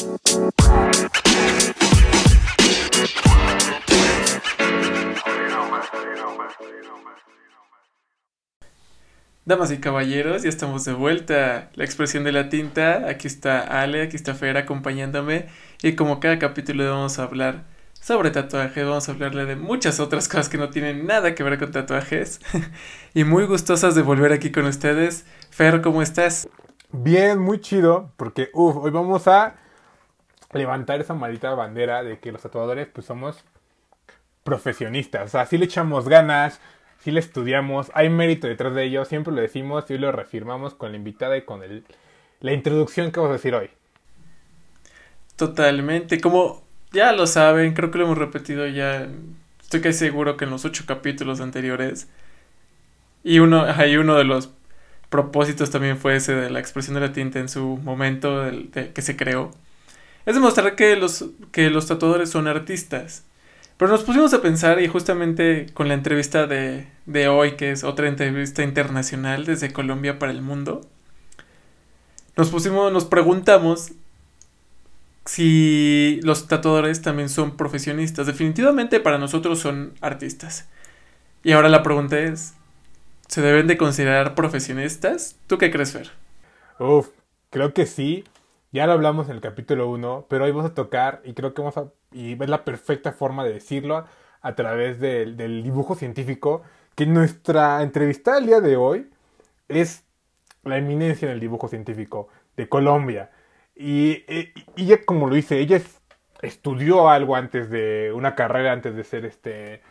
Damas y caballeros, ya estamos de vuelta. La expresión de la tinta, aquí está Ale, aquí está Fer acompañándome y como cada capítulo vamos a hablar sobre tatuajes, vamos a hablarle de muchas otras cosas que no tienen nada que ver con tatuajes y muy gustosas de volver aquí con ustedes. Fer, ¿cómo estás? Bien, muy chido, porque uff, hoy vamos a levantar esa maldita bandera de que los tatuadores pues somos profesionistas, o sea, sí le echamos ganas, sí le estudiamos, hay mérito detrás de ello, siempre lo decimos y hoy lo reafirmamos con la invitada y con el, la introducción que vamos a decir hoy. Totalmente, como ya lo saben, creo que lo hemos repetido ya, estoy casi seguro que en los ocho capítulos anteriores, y uno, hay uno de los propósitos también fue ese de la expresión de la tinta en su momento de, que se creó, es demostrar que los, que los tatuadores son artistas. Pero nos pusimos a pensar y justamente con la entrevista de, de hoy, que es otra entrevista internacional desde Colombia para el mundo, nos pusimos, nos preguntamos si los tatuadores también son profesionistas. Definitivamente para nosotros son artistas. Y ahora la pregunta es, ¿se deben de considerar profesionistas? ¿Tú qué crees, Fer? Uf, creo que sí. Ya lo hablamos en el capítulo 1, pero hoy vamos a tocar y creo que vamos a... y es la perfecta forma de decirlo a través del, dibujo científico, que nuestra entrevista el día de hoy es la eminencia en el dibujo científico de Colombia. Y, ella, como lo dice, ella estudió algo antes de una carrera, antes de ser este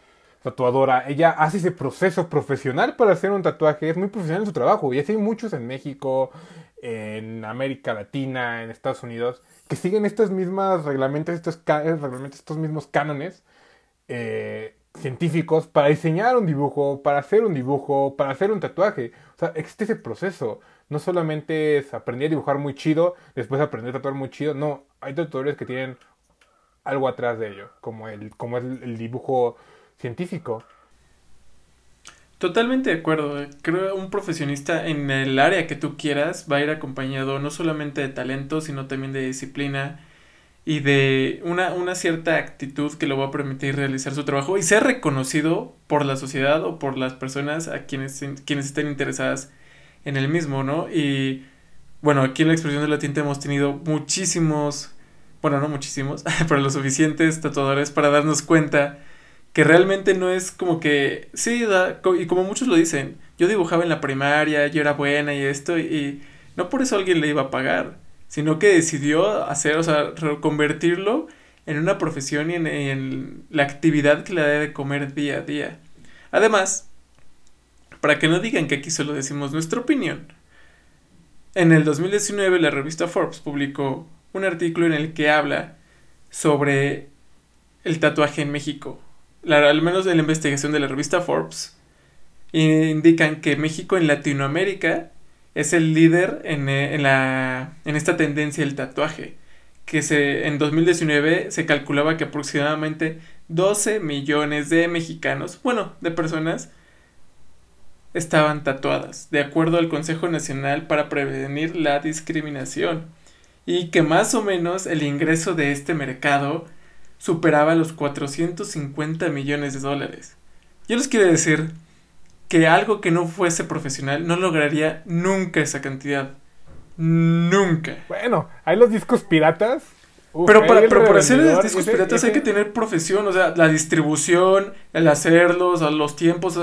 tatuadora. Ella hace ese proceso profesional para hacer un tatuaje. Es muy profesional en su trabajo. Y así hay muchos en México, en América Latina, en Estados Unidos, que siguen estos mismos reglamentos, estos, reglamentos, estos mismos cánones eh, científicos para diseñar un dibujo, para hacer un dibujo, para hacer un tatuaje. O sea, existe ese proceso. No solamente es aprender a dibujar muy chido, después aprender a tatuar muy chido. No, hay tatuadores que tienen algo atrás de ello, como el, como es el dibujo científico. Totalmente de acuerdo. Creo que un profesionista en el área que tú quieras va a ir acompañado no solamente de talento, sino también de disciplina y de una, una cierta actitud que le va a permitir realizar su trabajo y ser reconocido por la sociedad o por las personas a quienes, quienes estén interesadas en el mismo, ¿no? Y bueno, aquí en la expresión de la tinta hemos tenido muchísimos, bueno, no muchísimos, pero los suficientes tatuadores para darnos cuenta que realmente no es como que, sí, y como muchos lo dicen, yo dibujaba en la primaria, yo era buena y esto, y, no por eso alguien le iba a pagar, sino que decidió hacer, o sea, reconvertirlo en una profesión y en, la actividad que le da de comer día a día. Además, para que no digan que aquí solo decimos nuestra opinión, en el 2019 la revista Forbes publicó un artículo en el que habla sobre el tatuaje en México al menos en la investigación de la revista Forbes, indican que México en Latinoamérica es el líder en, eh, en, la, en esta tendencia del tatuaje, que se, en 2019 se calculaba que aproximadamente 12 millones de mexicanos, bueno, de personas, estaban tatuadas, de acuerdo al Consejo Nacional para Prevenir la Discriminación, y que más o menos el ingreso de este mercado superaba los 450 millones de dólares. Yo les quiero decir que algo que no fuese profesional no lograría nunca esa cantidad. Nunca. Bueno, hay los discos piratas. pero para, pero hacer los discos piratas hay que tener profesión, o sea, la distribución, el hacerlos, los tiempos.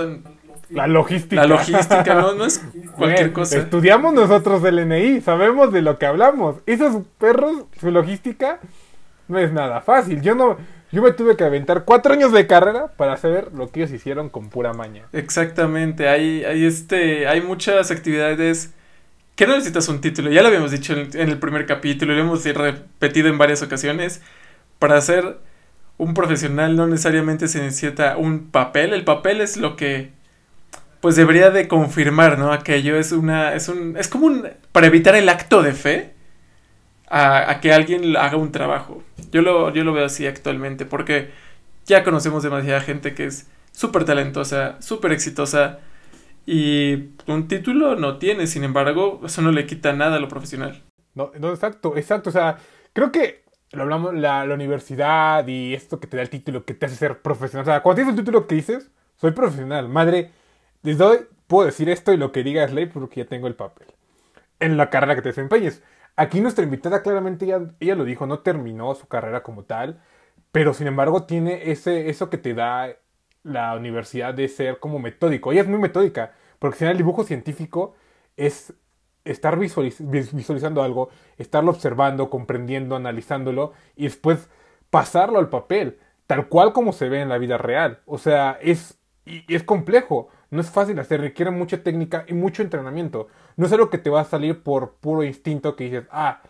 La logística. La logística, no, no es cualquier cosa. Estudiamos nosotros el NI, sabemos de lo que hablamos. Esos perros, su logística, no es nada fácil. Yo no, yo me tuve que aventar cuatro años de carrera para saber lo que ellos hicieron con pura maña. Exactamente, hay, hay este, hay muchas actividades que no necesitas un título. Ya lo habíamos dicho en, el primer capítulo, lo hemos repetido en varias ocasiones. Para ser un profesional no necesariamente se necesita un papel. El papel es lo que pues debería de confirmar, ¿no? Aquello es una, es un, es como un, para evitar el acto de fe a, que alguien haga un trabajo. Yo lo, yo lo veo así actualmente porque ya conocemos demasiada gente que es súper talentosa, súper exitosa y un título no tiene, sin embargo, eso no le quita nada a lo profesional. No, no, exacto, exacto, o sea, creo que lo hablamos, la, la universidad y esto que te da el título, que te hace ser profesional. O sea, cuando tienes el título que dices, soy profesional, madre, desde hoy puedo decir esto y lo que diga ley porque ya tengo el papel. En la carrera que te desempeñes. Aquí nuestra invitada claramente ella, ella lo dijo, no terminó su carrera como tal, pero sin embargo tiene ese, eso que te da la universidad de ser como metódico. Ella es muy metódica, porque si el dibujo científico es estar visualizando algo, estarlo observando, comprendiendo, analizándolo y después pasarlo al papel, tal cual como se ve en la vida real. O sea, es, y es complejo, no es fácil hacer, requiere mucha técnica y mucho entrenamiento. No es algo que te va a salir por puro instinto que dices, ah,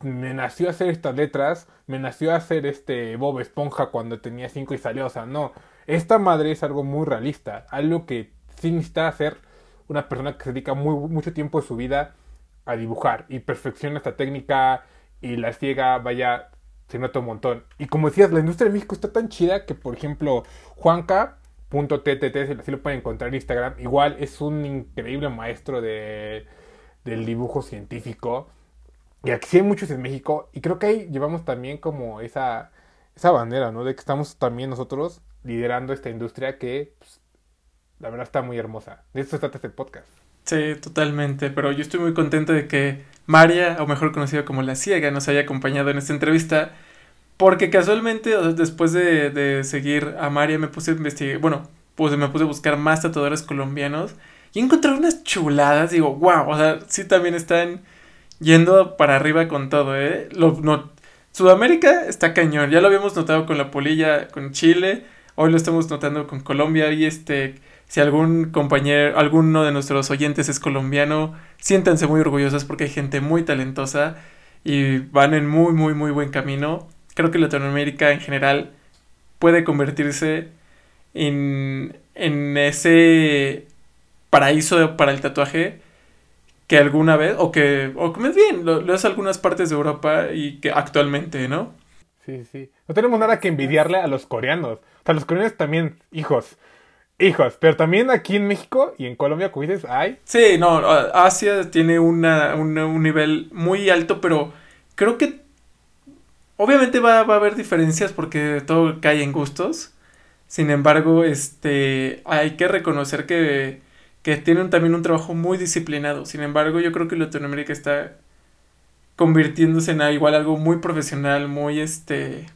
me nació hacer estas letras, me nació hacer este Bob Esponja cuando tenía 5 y salió, o sea, no. Esta madre es algo muy realista, algo que sí necesita hacer una persona que se dedica muy, mucho tiempo de su vida a dibujar y perfecciona esta técnica y la ciega, vaya, se nota un montón. Y como decías, la industria de México está tan chida que, por ejemplo, Juanca.ttt, si así lo pueden encontrar en Instagram, igual es un increíble maestro de, del dibujo científico. Y aquí sí hay muchos en México y creo que ahí llevamos también como esa, esa bandera, ¿no? De que estamos también nosotros liderando esta industria que pues, la verdad está muy hermosa. De eso se trata este podcast. Sí, totalmente. Pero yo estoy muy contento de que María, o mejor conocida como La Ciega, nos haya acompañado en esta entrevista. Porque casualmente, después de, de seguir a María, me puse a investigar. Bueno, pues me puse a buscar más tatuadores colombianos. Y encontré unas chuladas. Digo, wow, o sea, sí también están yendo para arriba con todo, ¿eh? Lo, no, Sudamérica está cañón. Ya lo habíamos notado con la polilla, con Chile. Hoy lo estamos notando con Colombia. Y este si algún compañero, alguno de nuestros oyentes es colombiano, siéntanse muy orgullosos porque hay gente muy talentosa y van en muy, muy, muy buen camino. Creo que Latinoamérica en general puede convertirse en, en ese paraíso para el tatuaje que alguna vez, o que, o que más bien, lo, lo es algunas partes de Europa y que actualmente, ¿no? Sí, sí. No tenemos nada que envidiarle a los coreanos. O sea, los coreanos también, hijos, Hijos, pero también aquí en México y en Colombia, como dices, hay. Sí, no, Asia tiene una, un nivel muy alto, pero creo que obviamente va, va, a haber diferencias porque todo cae en gustos. Sin embargo, este, hay que reconocer que, que tienen también un trabajo muy disciplinado. Sin embargo, yo creo que Latinoamérica está convirtiéndose en igual algo muy profesional, muy este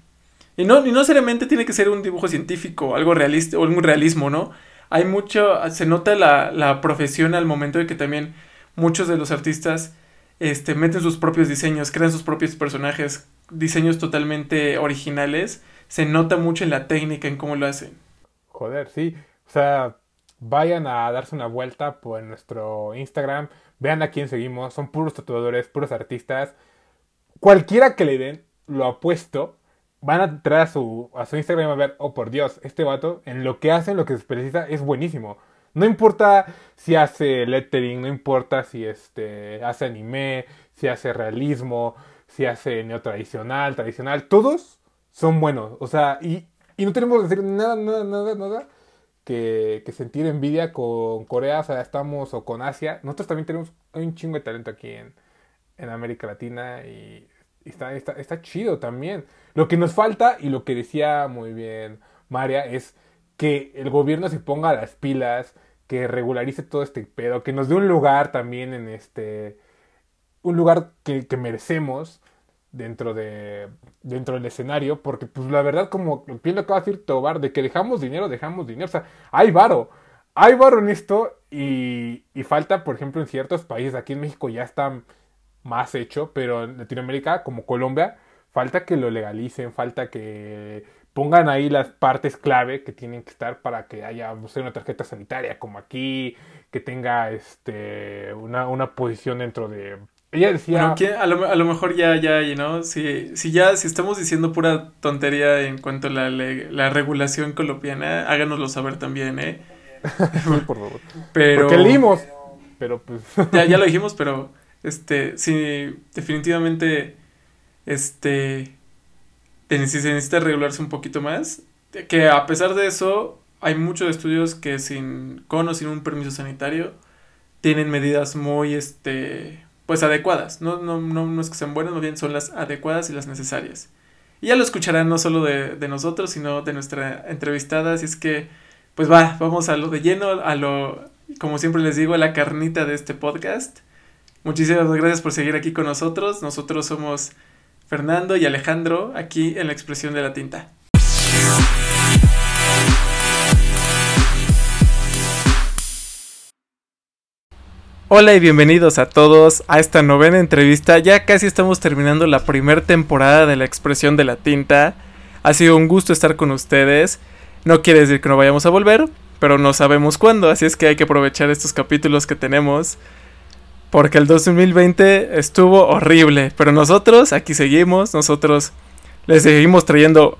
y no, y no seriamente tiene que ser un dibujo científico, algo realista o un realismo, ¿no? Hay mucho, se nota la, la profesión al momento de que también muchos de los artistas este, meten sus propios diseños, crean sus propios personajes, diseños totalmente originales. Se nota mucho en la técnica, en cómo lo hacen. Joder, sí. O sea, vayan a darse una vuelta por nuestro Instagram. Vean a quién seguimos. Son puros tatuadores, puros artistas. Cualquiera que le den, lo apuesto, van a entrar a su, a su Instagram y van a ver, oh por Dios, este vato en lo que hace, en lo que se precisa, es buenísimo. No importa si hace lettering, no importa si este, hace anime, si hace realismo, si hace neotradicional, tradicional, todos son buenos. O sea, y, y no tenemos que decir nada, nada, nada, nada que, que, sentir envidia con Corea, o sea, estamos, o con Asia. Nosotros también tenemos un chingo de talento aquí en, en América Latina y está, está, está chido también. Lo que nos falta, y lo que decía muy bien María, es que el gobierno se ponga las pilas, que regularice todo este pedo, que nos dé un lugar también en este. un lugar que, que merecemos dentro de dentro del escenario porque pues la verdad como bien lo acaba de decir Tobar de que dejamos dinero dejamos dinero o sea hay varo hay varo en esto y, y falta por ejemplo en ciertos países aquí en México ya está más hecho pero en Latinoamérica como Colombia falta que lo legalicen, falta que pongan ahí las partes clave que tienen que estar para que haya una tarjeta sanitaria como aquí, que tenga este una, una posición dentro de... Ella decía... a, lo, a, lo, mejor ya, ya, ¿no? Si, si ya, si estamos diciendo pura tontería en cuanto a la, la regulación colombiana, háganoslo saber también, ¿eh? por favor. Pero... Porque leímos, pero pues... ya, ya lo dijimos, pero este, sí, definitivamente este, se necesita regularse un poquito más. Que a pesar de eso, hay muchos estudios que sin con o sin un permiso sanitario tienen medidas muy, este, pues adecuadas. No, no, no, es que sean buenas, no bien son las adecuadas y las necesarias. Y ya lo escucharán no solo de, de nosotros, sino de nuestra entrevistada. Así es que, pues va, vamos a lo de lleno, a lo, como siempre les digo, a la carnita de este podcast. Muchísimas gracias por seguir aquí con nosotros. Nosotros somos Fernando y Alejandro, aquí en la expresión de la tinta. Hola y bienvenidos a todos a esta novena entrevista. Ya casi estamos terminando la primera temporada de la expresión de la tinta. Ha sido un gusto estar con ustedes. No quiere decir que no vayamos a volver, pero no sabemos cuándo, así es que hay que aprovechar estos capítulos que tenemos. Porque el 2020 estuvo horrible, pero nosotros aquí seguimos, nosotros les seguimos trayendo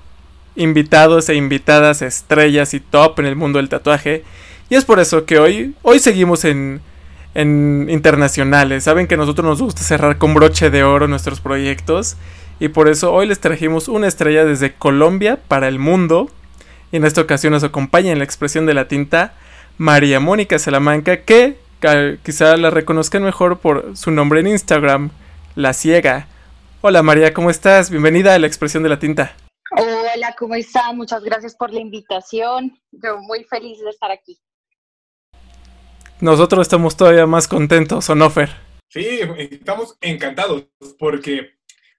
invitados e invitadas estrellas y top en el mundo del tatuaje. Y es por eso que hoy, hoy seguimos en en internacionales. Saben que a nosotros nos gusta cerrar con broche de oro nuestros proyectos y por eso hoy les trajimos una estrella desde Colombia para el mundo. Y en esta ocasión nos acompaña en la expresión de la tinta María Mónica Salamanca, que quizá la reconozcan mejor por su nombre en Instagram, La Ciega. Hola María, ¿cómo estás? Bienvenida a la expresión de la tinta. Hola, ¿cómo están? Muchas gracias por la invitación. Yo muy feliz de estar aquí. Nosotros estamos todavía más contentos, ¿o no, Fer? Sí, estamos encantados porque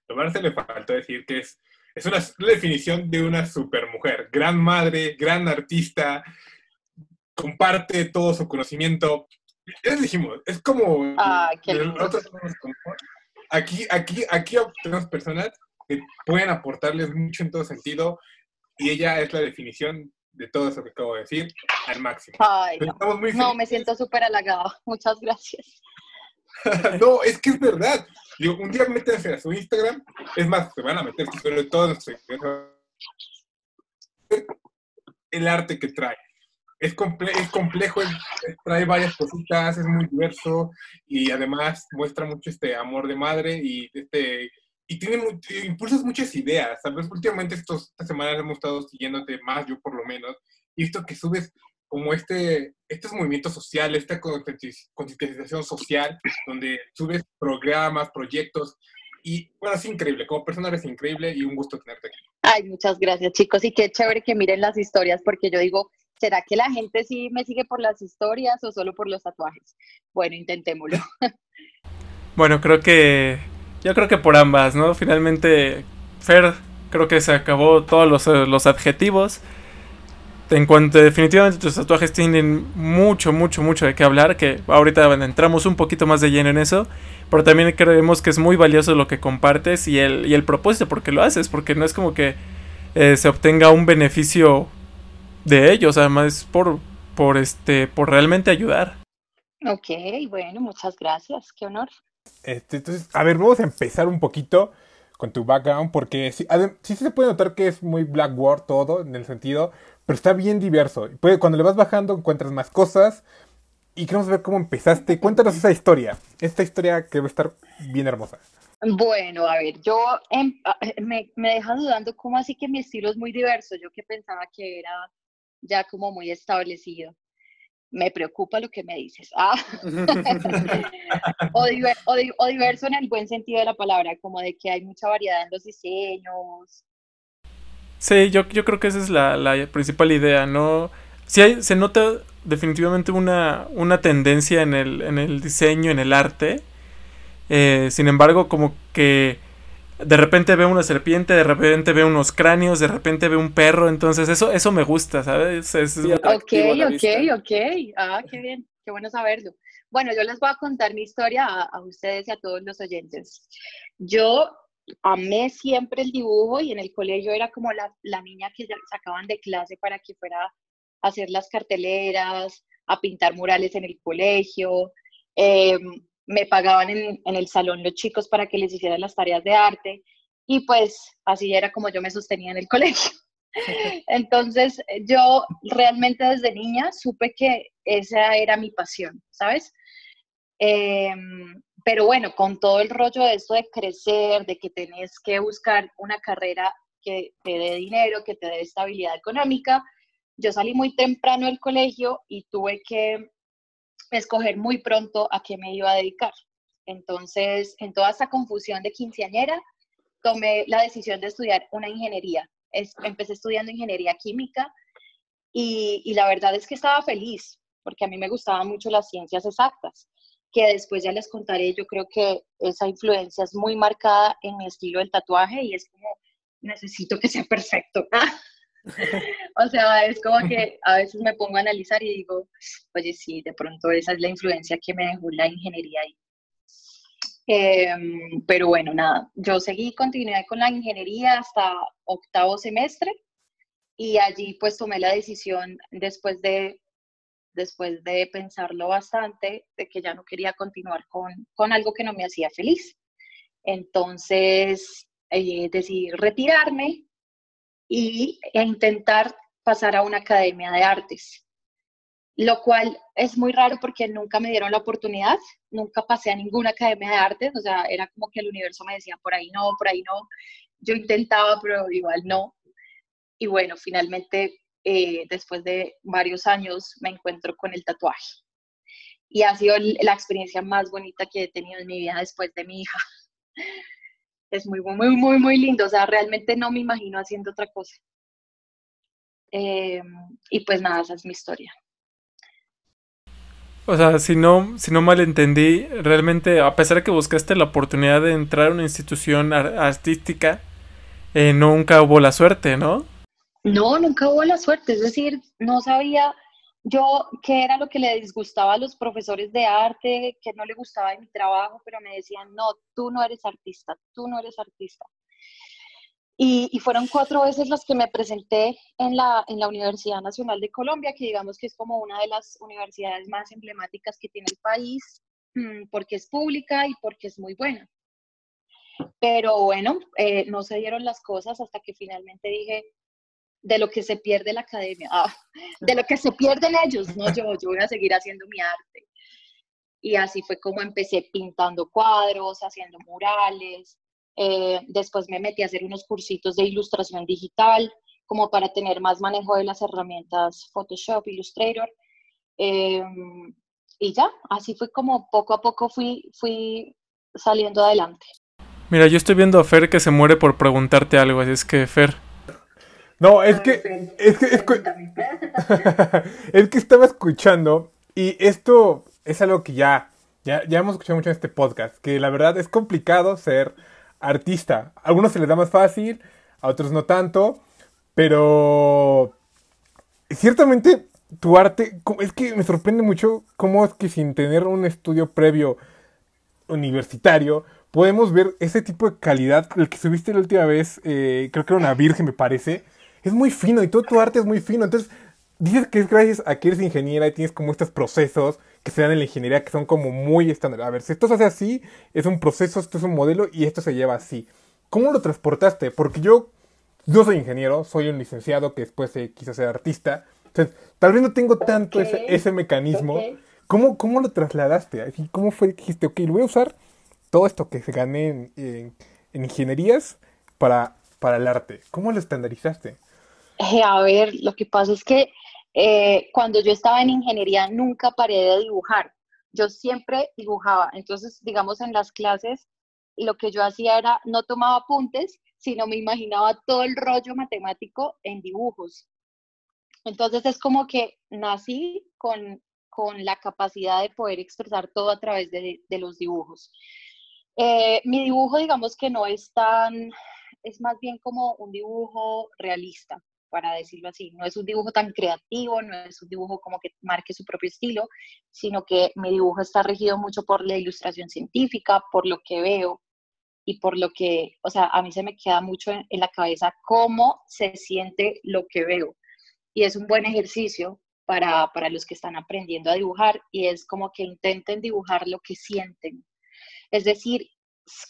lo se le faltó decir que es, es una definición de una supermujer, gran madre, gran artista, comparte todo su conocimiento. Ya dijimos, es como... Ah, aquí, aquí, aquí tenemos personas que pueden aportarles mucho en todo sentido y ella es la definición de todo eso que acabo de decir al máximo. Ay, no, me siento súper halagado. Muchas gracias. no, es que es verdad. Digo, un día métanse a su Instagram. Es más, se van a meter sobre todo el arte que trae. Es, es complejo, trae varias cositas, es muy diverso y además muestra mucho este amor de madre y este y tiene impulsas muchas ideas, ¿sabes? Últimamente estos, estas semanas hemos estado siguiéndote más, yo por lo menos, y visto que subes como este, estos movimientos sociales, esta concientización social, donde subes programas, proyectos, y bueno, es increíble, como persona eres increíble y un gusto tenerte aquí. Ay, muchas gracias chicos, y qué chévere que miren las historias, porque yo digo, ¿será que la gente sí me sigue por las historias o solo por los tatuajes? Bueno, intentémoslo. Bueno, creo que yo creo que por ambas, ¿no? Finalmente, Fer, creo que se acabó todos los, eh, los adjetivos. En cuanto definitivamente tus tatuajes tienen mucho, mucho, mucho de qué hablar, que ahorita entramos un poquito más de lleno en eso, pero también creemos que es muy valioso lo que compartes y el, y el propósito porque lo haces, porque no es como que eh, se obtenga un beneficio de ellos, además por, por, este, por realmente ayudar. Ok, bueno, muchas gracias, qué honor. Este, entonces, a ver, vamos a empezar un poquito con tu background, porque sí, se puede notar que es muy Blackboard todo, en el sentido, pero está bien diverso. cuando le vas bajando encuentras más cosas y queremos ver cómo empezaste. Cuéntanos esa historia, esta historia que va a estar bien hermosa. Bueno, a ver, yo em, me, me deja dudando cómo así que mi estilo es muy diverso. Yo que pensaba que era ya como muy establecido me preocupa lo que me dices. Ah. o, diverso en el buen sentido de la palabra, como de que hay mucha variedad en los diseños. Sí, yo, yo creo que esa es la, la principal idea, ¿no? Sí se nota definitivamente una, una tendencia en el, en el diseño, en el arte. Eh, sin embargo, como que de repente veo una serpiente, de repente veo unos cráneos, de repente veo un perro, entonces eso, eso me gusta, ¿sabes? Es, ok, ok, ok. Ah, qué bien, qué bueno saberlo. Bueno, yo les voy a contar mi historia a, ustedes y a todos los oyentes. Yo amé siempre el dibujo y en el colegio era como la, la niña que ya sacaban de clase para que fuera a hacer las carteleras, a pintar murales en el colegio. Eh, me pagaban en, el salón los chicos para que les hicieran las tareas de arte y pues así era como yo me sostenía en el colegio. Entonces yo realmente desde niña supe que esa era mi pasión, ¿sabes? Em, pero bueno, con todo el rollo de esto de crecer, de que tenés que buscar una carrera que te dé dinero, que te dé estabilidad económica, yo salí muy temprano del colegio y tuve que escoger muy pronto a qué me iba a dedicar. Entonces, en toda esta confusión de quinceañera, tomé la decisión de estudiar una ingeniería. empecé estudiando ingeniería química y, y la verdad es que estaba feliz porque a mí me gustaban mucho las ciencias exactas, que después ya les contaré, yo creo que esa influencia es muy marcada en mi estilo del tatuaje y es como, necesito que sea perfecto. o sea, es como que a veces me pongo a analizar y digo, oye, sí, de pronto esa es la influencia que me dejó la ingeniería ahí. Em, pero bueno, nada, yo seguí, continué con la ingeniería hasta octavo semestre y allí pues tomé la decisión después de, después de pensarlo bastante, de que ya no quería continuar con, con algo que no me hacía feliz. Entonces eh, decidí retirarme y, e intentar pasar a una academia de artes lo cual es muy raro porque nunca me dieron la oportunidad, nunca pasé a ninguna academia de artes, o sea, era como que el universo me decía, por ahí no, por ahí no, yo intentaba, pero igual no. Y bueno, finalmente, eh, después de varios años, me encuentro con el tatuaje. Y ha sido la experiencia más bonita que he tenido en mi vida después de mi hija. Es muy, muy, muy, muy lindo, o sea, realmente no me imagino haciendo otra cosa. Em, y pues nada, esa es mi historia. O sea, si no, si no malentendí, realmente, a pesar de que buscaste la oportunidad de entrar a una institución artística, eh, nunca hubo la suerte, ¿no? No, nunca hubo la suerte. Es decir, no sabía yo qué era lo que le disgustaba a los profesores de arte, que no le gustaba de mi trabajo, pero me decían, no, tú no eres artista, tú no eres artista. Y, fueron cuatro veces las que me presenté en la, en la Universidad Nacional de Colombia, que digamos que es como una de las universidades más emblemáticas que tiene el país, mm, porque es pública y porque es muy buena. Pero bueno, eh, no se dieron las cosas hasta que finalmente dije, de lo que se pierde la academia, ah, de lo que se pierden ellos, no yo, yo voy a seguir haciendo mi arte. Y así fue como empecé pintando cuadros, haciendo murales, eh, después me metí a hacer unos cursitos de ilustración digital, como para tener más manejo de las herramientas Photoshop, Illustrator. Em, y ya, así fue como poco a poco fui, fui saliendo adelante. Mira, yo estoy viendo a Fer que se muere por preguntarte algo, así es que Fer. No, es que, es que, es que, es que estaba escuchando y esto es algo que ya, ya, ya hemos escuchado mucho en este podcast, que la verdad es complicado ser artista. A algunos se les da más fácil, a otros no tanto, pero ciertamente tu arte, es que me sorprende mucho cómo es que sin tener un estudio previo universitario, podemos ver ese tipo de calidad, el que subiste la última vez, eh, creo que era una virgen me parece, es muy fino y todo tu arte es muy fino, entonces dices que es gracias a que eres ingeniera y tienes como estos procesos que se dan en la ingeniería que son como muy estándar. A ver, si esto se hace así, es un proceso, esto es un modelo y esto se lleva así. ¿Cómo lo transportaste? Porque yo no soy ingeniero, soy un licenciado que después se quiso ser artista. Entonces, tal vez no tengo tanto ese, ese, mecanismo. ¿Cómo, ¿Cómo lo trasladaste? ¿Cómo fue que dijiste, ok, voy a usar todo esto que se gané en, en, ingenierías para, para el arte? ¿Cómo lo estandarizaste? Eh, a ver, lo que pasa es que eh, cuando yo estaba en ingeniería nunca paré de dibujar. Yo siempre dibujaba. Entonces, digamos, en las clases, lo que yo hacía era, no tomaba apuntes, sino me imaginaba todo el rollo matemático en dibujos. Entonces es como que nací con, con la capacidad de poder expresar todo a través de, de los dibujos. Eh, mi dibujo, digamos que no es tan, es más bien como un dibujo realista para decirlo así. No es un dibujo tan creativo, no es un dibujo como que marque su propio estilo, sino que mi dibujo está regido mucho por la ilustración científica, por lo que veo y por lo que, o sea, a mí se me queda mucho en, la cabeza cómo se siente lo que veo. Y es un buen ejercicio para, para los que están aprendiendo a dibujar y es como que intenten dibujar lo que sienten. Es decir,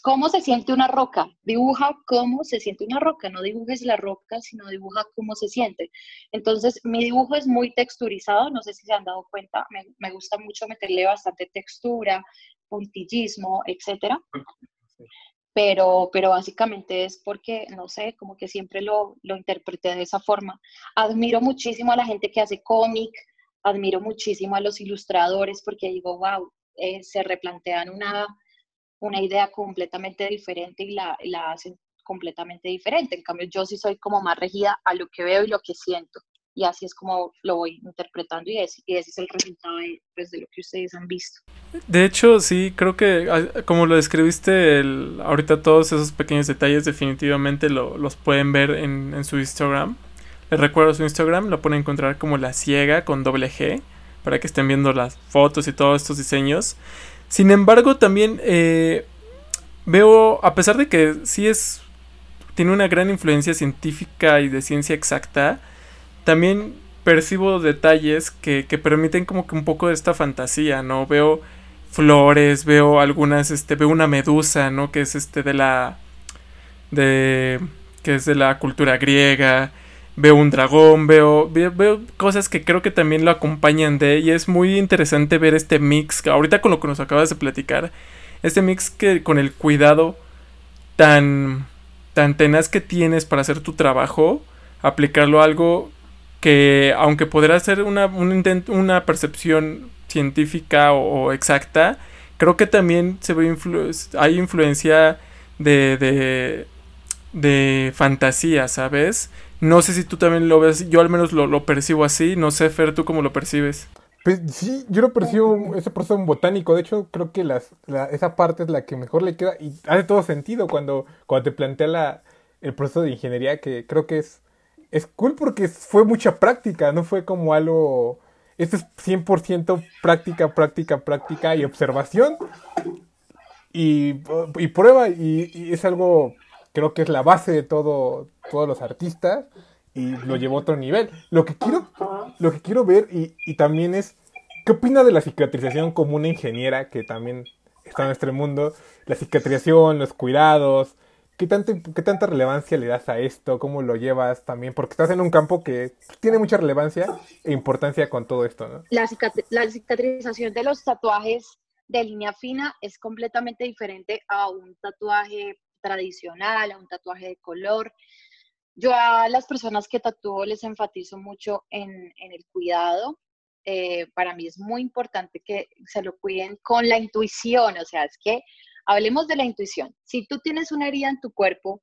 cómo se siente una roca. Dibuja cómo se siente una roca. No dibujes la roca, sino dibuja cómo se siente. Entonces, mi dibujo es muy texturizado. No sé si se han dado cuenta. Me, gusta mucho meterle bastante textura, puntillismo, etcétera. Pero, pero básicamente es porque, no sé, como que siempre lo, lo interpreté de esa forma. Admiro muchísimo a la gente que hace cómic, admiro muchísimo a los ilustradores porque digo, wow, eh, se replantean una, una idea completamente diferente y la, la hacen completamente diferente. En cambio, yo sí soy como más regida a lo que veo y lo que siento. Y así es como lo voy interpretando y ese, y ese es el resultado de, pues, de, lo que ustedes han visto. De hecho, sí, creo que ah, como lo describiste, el, ahorita todos esos pequeños detalles definitivamente lo, los pueden ver en, en, su Instagram. Les recuerdo su Instagram, lo pueden encontrar como La Ciega con doble G, para que estén viendo las fotos y todos estos diseños. Sin embargo, también eh, veo, a pesar de que sí es tiene una gran influencia científica y de ciencia exacta, también percibo detalles que, que permiten como que un poco de esta fantasía, ¿no? Veo flores, veo algunas, este, veo una medusa, ¿no? Que es este de la, de, que es de la cultura griega, veo un dragón, veo, veo, cosas que creo que también lo acompañan de, y es muy interesante ver este mix, ahorita con lo que nos acabas de platicar, este mix que con el cuidado tan tan tenaz que tienes para hacer tu trabajo, aplicarlo a algo que, aunque podrá ser una, una percepción científica o, exacta, creo que también se ve hay influencia de, de, de, fantasía, ¿sabes? No sé si tú también lo ves, yo al menos lo, lo percibo así, no sé, Fer, ¿tú cómo lo percibes? Pues sí, yo lo percibo ese proceso botánico. De hecho, creo que las, esa parte es la que mejor le queda y hace todo sentido cuando, cuando te plantea la, el proceso de ingeniería, que creo que es, es cool porque fue mucha práctica, no fue como algo... Esto es 100% práctica, práctica, práctica y observación y, y prueba y, es algo, creo que es la base de todo, todos los artistas y lo llevó a otro nivel. Lo que quiero, lo que quiero ver y, y también es, ¿qué opina de la cicatrización como una ingeniera que también está en nuestro mundo? La cicatrización, los cuidados, ¿qué, tanto, ¿qué tanta relevancia le das a esto? ¿Cómo lo llevas también? Porque estás en un campo que tiene mucha relevancia e importancia con todo esto, ¿no? La, la cicatrización de los tatuajes de línea fina es completamente diferente a un tatuaje tradicional, a un tatuaje de color. Yo a las personas que tatúo les enfatizo mucho en, el cuidado. Eh, para mí es muy importante que se lo cuiden con la intuición, o sea, es que hablemos de la intuición. Si tú tienes una herida en tu cuerpo,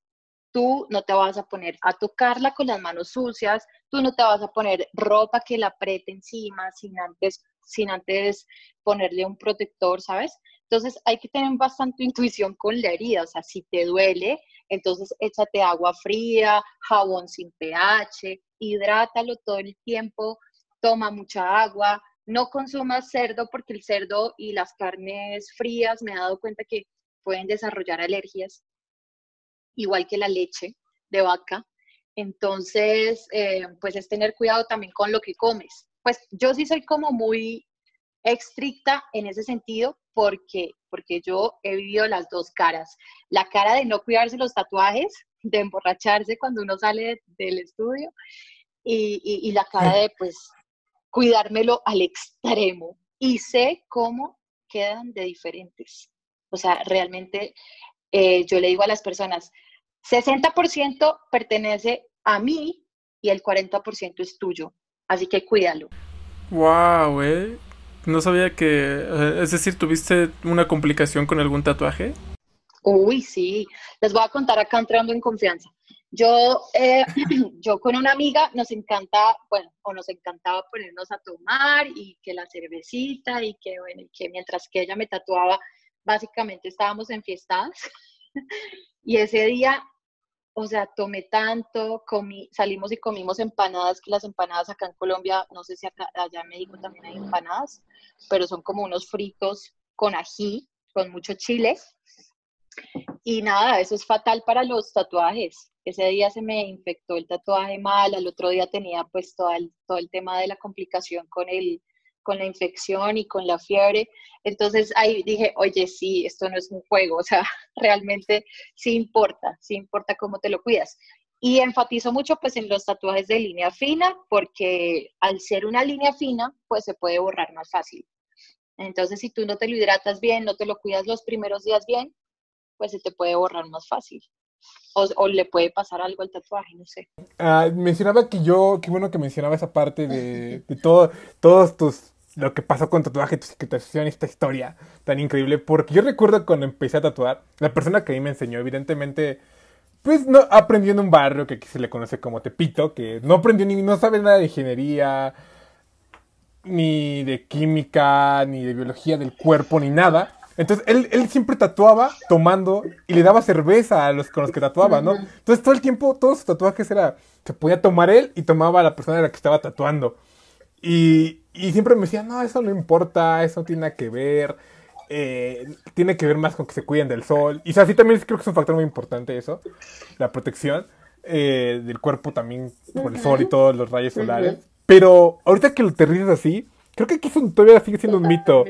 tú no te vas a poner a tocarla con las manos sucias, tú no te vas a poner ropa que la apriete encima sin antes, sin antes ponerle un protector, ¿sabes? Entonces hay que tener bastante intuición con la herida, o sea, si te duele, entonces échate agua fría, jabón sin pH, hidrátalo todo el tiempo, toma mucha agua, no consumas cerdo porque el cerdo y las carnes frías me he dado cuenta que pueden desarrollar alergias, igual que la leche de vaca. Entonces, eh, pues es tener cuidado también con lo que comes. Pues yo sí soy como muy estricta en ese sentido porque, porque yo he vivido las dos caras. La cara de no cuidarse los tatuajes, de emborracharse cuando uno sale del estudio y, y, la cara de pues cuidármelo al extremo. Y sé cómo quedan de diferentes. O sea, realmente eh, yo le digo a las personas, 60% pertenece a mí y el 40% es tuyo. Así que cuídalo. Wow, eh. No sabía que, eh, es decir, ¿tuviste una complicación con algún tatuaje? Uy, sí. Les voy a contar acá entrando en confianza. Yo, eh, yo con una amiga nos encanta, bueno, o nos encantaba ponernos a tomar y que la cervecita y que, bueno, que mientras que ella me tatuaba, básicamente estábamos enfiestadas. y ese día o sea, tomé tanto, comí, salimos y comimos empanadas, que las empanadas acá en Colombia, no sé si acá, allá en México también hay empanadas, pero son como unos fritos con ají, con mucho chile. Y nada, eso es fatal para los tatuajes. Ese día se me infectó el tatuaje mal, al otro día tenía pues todo el, todo el tema de la complicación con el, con la infección y con la fiebre. Entonces ahí dije, oye, sí, esto no es un juego, o sea, realmente sí importa, sí importa cómo te lo cuidas. Y enfatizo mucho pues en los tatuajes de línea fina, porque al ser una línea fina, pues se puede borrar más fácil. Entonces, si tú no te lo hidratas bien, no te lo cuidas los primeros días bien, pues se te puede borrar más fácil. O, le puede pasar algo al tatuaje, no sé. Ah, mencionaba que yo, qué bueno que mencionaba esa parte de, de todo, todos tus lo que pasó con tatuaje, tu cicatrización, esta historia tan increíble. Porque yo recuerdo cuando empecé a tatuar, la persona que a mí me enseñó, evidentemente, pues no aprendió en un barrio que aquí se le conoce como Tepito, que no aprendió ni, no sabe nada de ingeniería, ni de química, ni de biología del cuerpo, ni nada. Entonces él, él siempre tatuaba tomando y le daba cerveza a los con los que tatuaba, ¿no? Entonces todo el tiempo, todos sus tatuajes era, se podía tomar él y tomaba a la persona de la que estaba tatuando. Y, y siempre me decía, no, eso no importa, eso no tiene nada que ver, eh, tiene que ver más con que se cuiden del sol. Y o sí también creo que es un factor muy importante eso, la protección eh, del cuerpo también por el sol y todos los rayos solares. Pero ahorita que lo te ríes así, creo que aquí todavía sigue siendo un mito.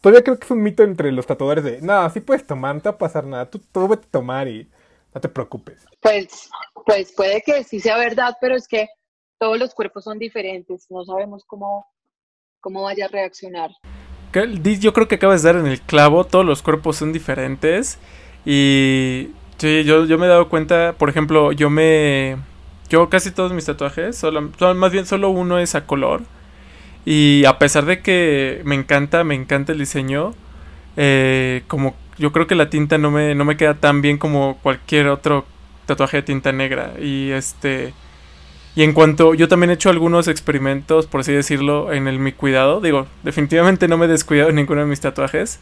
Todavía creo que es un mito entre los tatuadores de, no, sí puedes tomar, no te va a pasar nada, tú, tú vete a tomar y no te preocupes. Pues, pues puede que sí sea verdad, pero es que todos los cuerpos son diferentes, no sabemos cómo, cómo vaya a reaccionar. Yo creo que acabas de dar en el clavo, todos los cuerpos son diferentes y sí, yo, yo me he dado cuenta, por ejemplo, yo me... Yo casi todos mis tatuajes, solo, más bien solo uno es a color. Y a pesar de que me encanta, me encanta el diseño, eh, como yo creo que la tinta no me, no me queda tan bien como cualquier otro tatuaje de tinta negra. Y este... Y en cuanto, yo también he hecho algunos experimentos, por así decirlo, en el mi cuidado. Digo, definitivamente no me he descuidado en ninguno de mis tatuajes.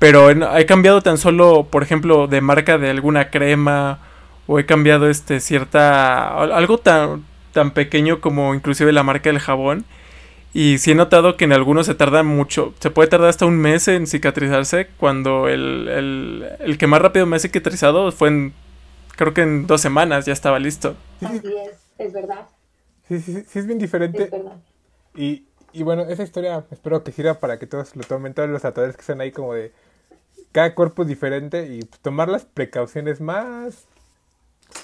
Pero he cambiado tan solo, por ejemplo, de marca de alguna crema. O he cambiado este cierta. algo tan, tan pequeño como inclusive la marca del jabón. Y sí he notado que en algunos se tarda mucho. Se puede tardar hasta un mes en cicatrizarse. Cuando el, el, el que más rápido me ha cicatrizado fue en. Creo que en dos semanas ya estaba listo. Así es es verdad. Sí, sí, sí, es bien diferente. Y, y bueno, esa historia espero que sirva para que todos lo tomen, todos los tatuadores que están ahí como de cada cuerpo es diferente y tomar las precauciones más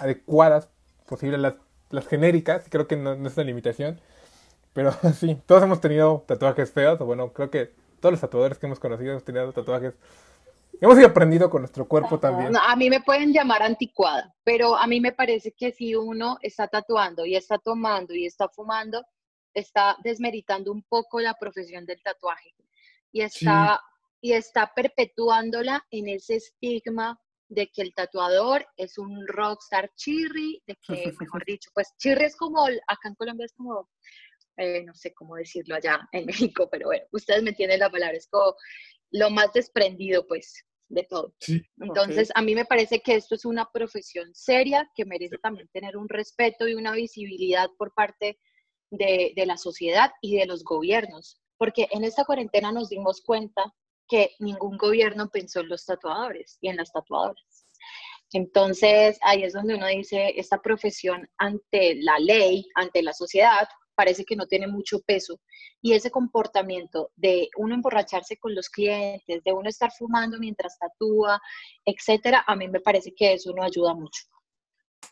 adecuadas posible, las, las genéricas, creo que no, es una limitación, pero sí, todos hemos tenido tatuajes feos, o bueno, creo que todos los tatuadores que hemos conocido hemos tenido tatuajes. Hemos ido aprendido con nuestro cuerpo también. a mí me pueden llamar anticuada, pero a mí me parece que si uno está tatuando y está tomando y está fumando, está desmeritando un poco la profesión del tatuaje y está, y está perpetuándola en ese estigma de que el tatuador es un rockstar chirri, de que, mejor dicho, pues chirri es como, acá en Colombia es como, eh, no sé cómo decirlo allá en México, pero bueno, ustedes me entienden la palabra, es como lo más desprendido, pues, de todo. Entonces, a mí me parece que esto es una profesión seria que merece también tener un respeto y una visibilidad por parte de, de la sociedad y de los gobiernos, porque en esta cuarentena nos dimos cuenta que ningún gobierno pensó en los tatuadores y en las tatuadoras. Entonces, ahí es donde uno dice, esta profesión ante la ley, ante la sociedad, parece que no tiene mucho peso. Y ese comportamiento de uno emborracharse con los clientes, de uno estar fumando mientras tatúa, etcétera, a mí me parece que eso no ayuda mucho.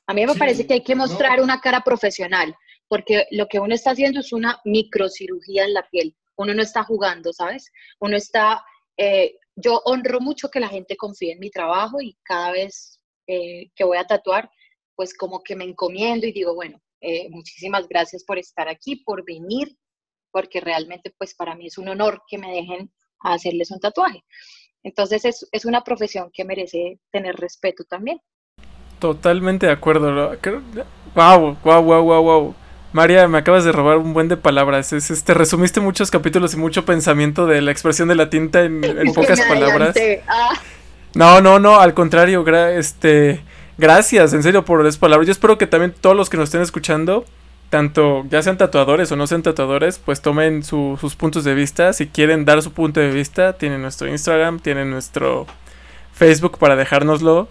A mí me parece que hay que mostrar una cara profesional, porque lo que uno está haciendo es una microcirugía en la piel. Uno no está jugando, ¿sabes? Uno está... Eh, yo honro mucho que la gente confíe en mi trabajo y cada vez eh, que voy a tatuar, pues como que me encomiendo y digo, bueno, eh, muchísimas gracias por estar aquí, por venir, porque realmente pues para mí es un honor que me dejen hacerles un tatuaje. Entonces es, es una profesión que merece tener respeto también. Totalmente de acuerdo. Wow, wow, wow, wow, wow. María, me acabas de robar un buen de palabras. Es, este, resumiste muchos capítulos y mucho pensamiento de la expresión de la tinta en, pocas palabras. Ah. No, no, no, al contrario, este, Gracias, en serio, por las palabras. Yo espero que también todos los que nos estén escuchando, tanto ya sean tatuadores o no sean tatuadores, pues tomen sus puntos de vista. Si quieren dar su punto de vista, tienen nuestro Instagram, tienen nuestro Facebook para dejárnoslo.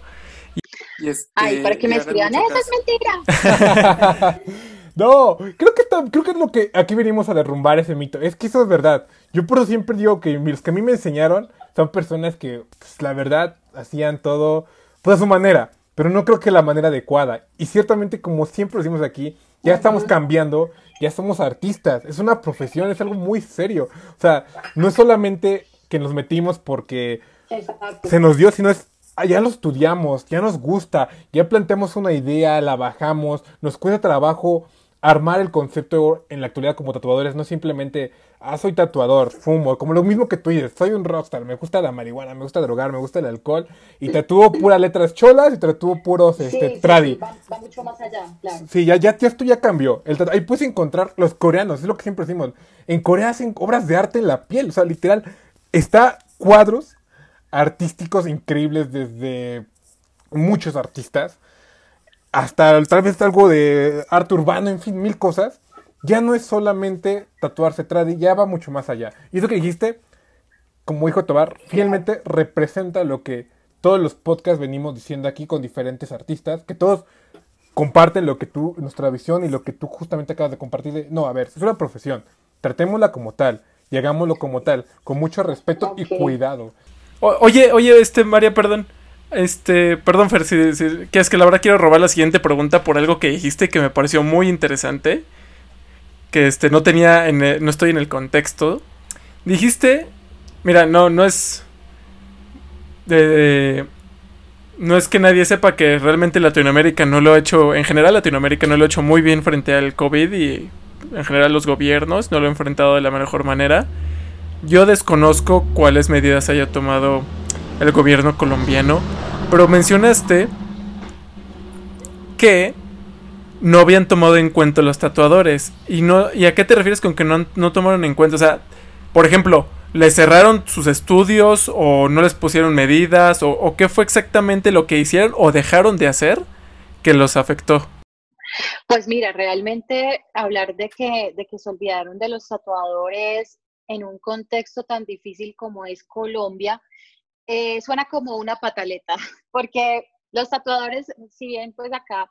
Y, este, Ay, para que me escriban, eso es mentira. no, creo que, creo que es lo que aquí venimos a derrumbar ese mito. Es que eso es verdad. Yo por eso siempre digo que los que a mí me enseñaron son personas que, pues, la verdad, hacían todo pues, a su manera pero no creo que la manera adecuada. Y ciertamente, como siempre decimos aquí, ya estamos cambiando, ya somos artistas, es una profesión, es algo muy serio. O sea, no es solamente que nos metimos porque se nos dio, sino es, ah, ya lo estudiamos, ya nos gusta, ya planteamos una idea, la bajamos, nos cuesta trabajo armar el concepto en la actualidad como tatuadores, no simplemente, ah, soy tatuador, fumo, como lo mismo que tú dices, soy un rockstar, me gusta la marihuana, me gusta drogar, me gusta el alcohol, y tatúo puras letras cholas y tatúo puros este, Sí, tradi. sí, va, va mucho más allá, claro. Sí, ya, ya, ya esto ya cambió. El ahí puedes encontrar los coreanos, es lo que siempre decimos. En Corea hacen obras de arte en la piel, o sea, literal, está cuadros artísticos increíbles desde muchos artistas hasta tal vez algo de arte urbano, en fin, mil cosas. Ya no es solamente tatuarse tradi, ya va mucho más allá. Y eso que dijiste, como dijo Tobar, fielmente representa lo que todos los podcasts venimos diciendo aquí con diferentes artistas, que todos comparten lo que tú, nuestra visión y lo que tú justamente acabas de compartir. de, no, a ver, es una profesión, tratémosla como tal y hagámoslo como tal, con mucho respeto y cuidado. O- oye, oye, este, María, perdón. Este, perdón, Fer, si, si- que es que la verdad quiero robar la siguiente pregunta por algo que dijiste que me pareció muy interesante. Que este, no tenía, no estoy en el contexto. Dijiste, mira, no, no es. no es que nadie sepa que realmente Latinoamérica no lo ha hecho, en general Latinoamérica no lo ha hecho muy bien frente al COVID y en general los gobiernos no lo han enfrentado de la mejor manera. Yo desconozco cuáles medidas haya tomado el gobierno colombiano, pero mencionaste que no habían tomado en cuenta los tatuadores. ¿Y, no, ¿y a qué te refieres con que no, no tomaron en cuenta? O sea, por ejemplo, ¿les cerraron sus estudios o no les pusieron medidas? O, o qué fue exactamente lo que hicieron o dejaron de hacer que los afectó? Pues mira, realmente hablar de que, de que se olvidaron de los tatuadores en un contexto tan difícil como es Colombia, eh, suena como una pataleta, porque los tatuadores, si bien pues acá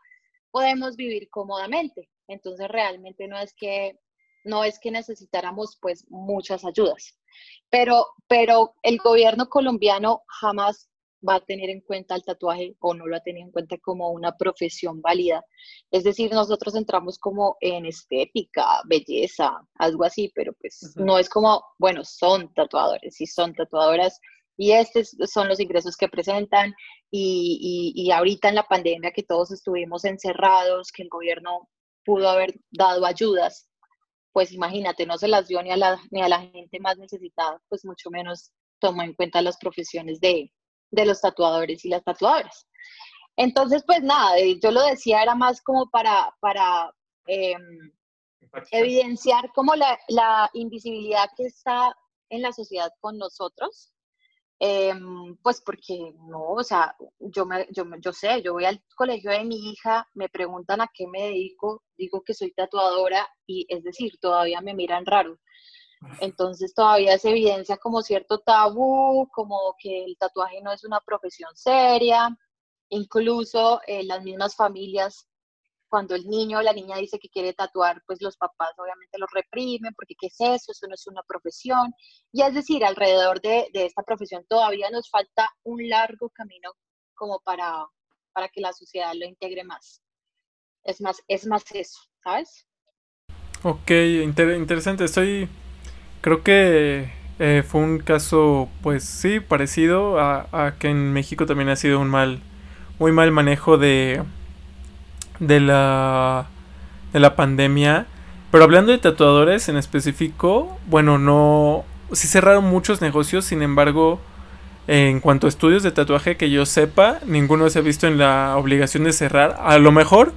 podemos vivir cómodamente, entonces realmente no es que no es que necesitáramos pues muchas ayudas, pero pero el gobierno colombiano jamás va a tener en cuenta el tatuaje o no lo ha tenido en cuenta como una profesión válida. Es decir, nosotros entramos como en estética, belleza, algo así, pero pues Ujú. no es como, bueno, son tatuadores y son tatuadoras y estos son los ingresos que presentan y, y, y ahorita en la pandemia que todos estuvimos encerrados, que el gobierno pudo haber dado ayudas, pues imagínate, no se las dio ni a la, ni a la gente más necesitada, pues mucho menos tomó en cuenta las profesiones de, de los tatuadores y las tatuadoras. Entonces, pues nada, eh, yo lo decía, era más como para, para em, evidenciar como la, la invisibilidad que está en la sociedad con nosotros, em, pues porque no, o sea, yo, me, yo, yo sé, yo voy al colegio de mi hija, me preguntan a qué me dedico, digo que soy tatuadora y es decir, todavía me miran raro. Entonces todavía se evidencia como cierto tabú, como que el tatuaje no es una profesión seria, incluso eh, las mismas familias, cuando el niño o la niña dice que quiere tatuar, pues los papás obviamente lo reprimen, porque ¿qué es eso? Eso no es una profesión. Y es decir, alrededor de, de esta profesión todavía nos falta un largo camino como para, para que la sociedad lo integre más. Es más, es más eso, ¿sabes? Ok, inter- interesante. Estoy. Creo que eh, fue un caso, pues sí, parecido a, a que en México también ha sido un mal, muy mal manejo de, de la, de la pandemia. Pero hablando de tatuadores en específico, bueno, no, sí cerraron muchos negocios, sin embargo, en cuanto a estudios de tatuaje que yo sepa, ninguno se ha visto en la obligación de cerrar. A lo mejor,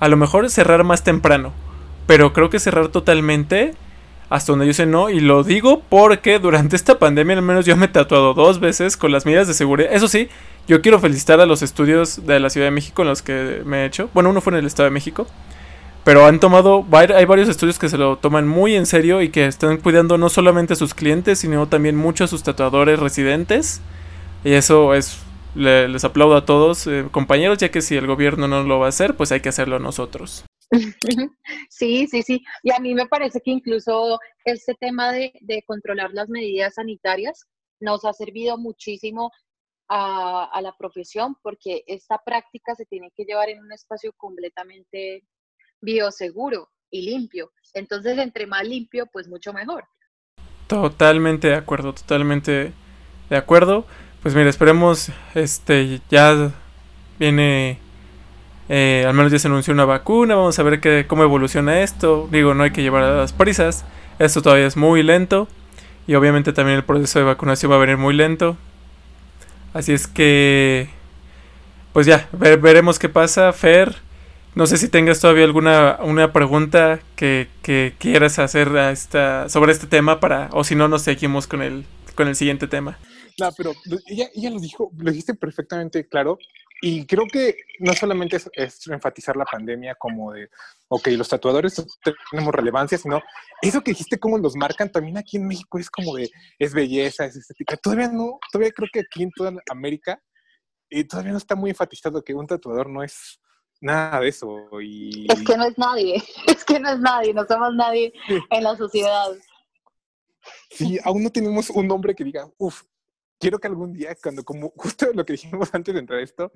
a lo mejor cerrar más temprano. Pero creo que cerrar totalmente, hasta donde yo sé no, y lo digo porque durante esta pandemia al menos yo me he tatuado dos veces con las medidas de seguridad. Eso sí, yo quiero felicitar a los estudios de la Ciudad de México en los que me he hecho. Bueno, uno fue en el Estado de México. Pero han tomado, hay varios estudios que se lo toman muy en serio y que están cuidando no solamente a sus clientes, sino también mucho a sus tatuadores residentes. Y eso es, le- les aplaudo a todos, eh, compañeros, ya que si el gobierno no lo va a hacer, pues hay que hacerlo nosotros. Sí, sí, sí. Y a mí me parece que incluso este tema de controlar las medidas sanitarias nos ha servido muchísimo a, la profesión porque esta práctica se tiene que llevar en un espacio completamente bioseguro y limpio. Entonces, entre más limpio, pues mucho mejor. Totalmente de acuerdo, totalmente de acuerdo. Pues mira, esperemos, este, ya viene Eh, al menos ya se anunció una vacuna, vamos a ver qué, cómo evoluciona esto. Digo, no hay que llevar a las prisas, esto todavía es muy lento y obviamente también el proceso de vacunación va a venir muy lento. Así es que, pues ya, veremos qué pasa. Fer, no sé si tengas todavía alguna una pregunta que, que quieras hacer a esta, sobre este tema para, o si no, nos seguimos con el, con el siguiente tema. No, pero ella, ella lo dijo, lo dijiste perfectamente claro. Y creo que no solamente es, enfatizar la pandemia como de, ok, los tatuadores tenemos relevancia, sino eso que dijiste, cómo los marcan también aquí en México es como de, es belleza, es estética. Todavía no, todavía creo que aquí en toda América y todavía no está muy enfatizado que un tatuador no es nada de eso. Y... Es que no es nadie, es que no es nadie, no somos nadie en la sociedad. Sí, aún no tenemos un nombre que diga, uff, quiero que algún día, cuando, como justo lo que dijimos antes de entrar a esto,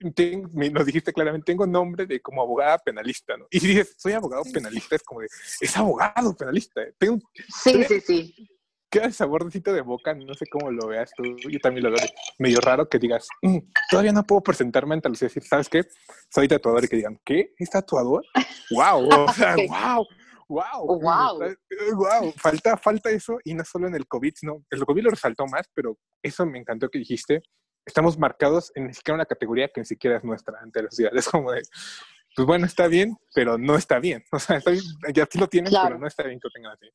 nos dijiste claramente, tengo nombre de como abogada penalista, ¿no? Y dices, soy abogado penalista, es como de, es abogado penalista. ¿eh? Tengo, sí, sí, sí. Queda el saborcito de boca, no sé cómo lo veas tú, yo también lo veo medio raro que digas, mm, todavía no puedo presentarme ante los y decir, ¿sabes qué? Soy tatuador y que digan, ¿qué? ¿Es tatuador? ¡Wow! O sea, ¡wow! Wow, wow. wow. Falta, falta eso y no solo en el COVID, no. El COVID lo resaltó más, pero eso me encantó que dijiste. Estamos marcados en ni siquiera una categoría que ni siquiera es nuestra ante la sociedad. Es como de, pues bueno, está bien, pero no está bien. O sea, está bien, ya sí lo tienen, pero no está bien que lo tengan así.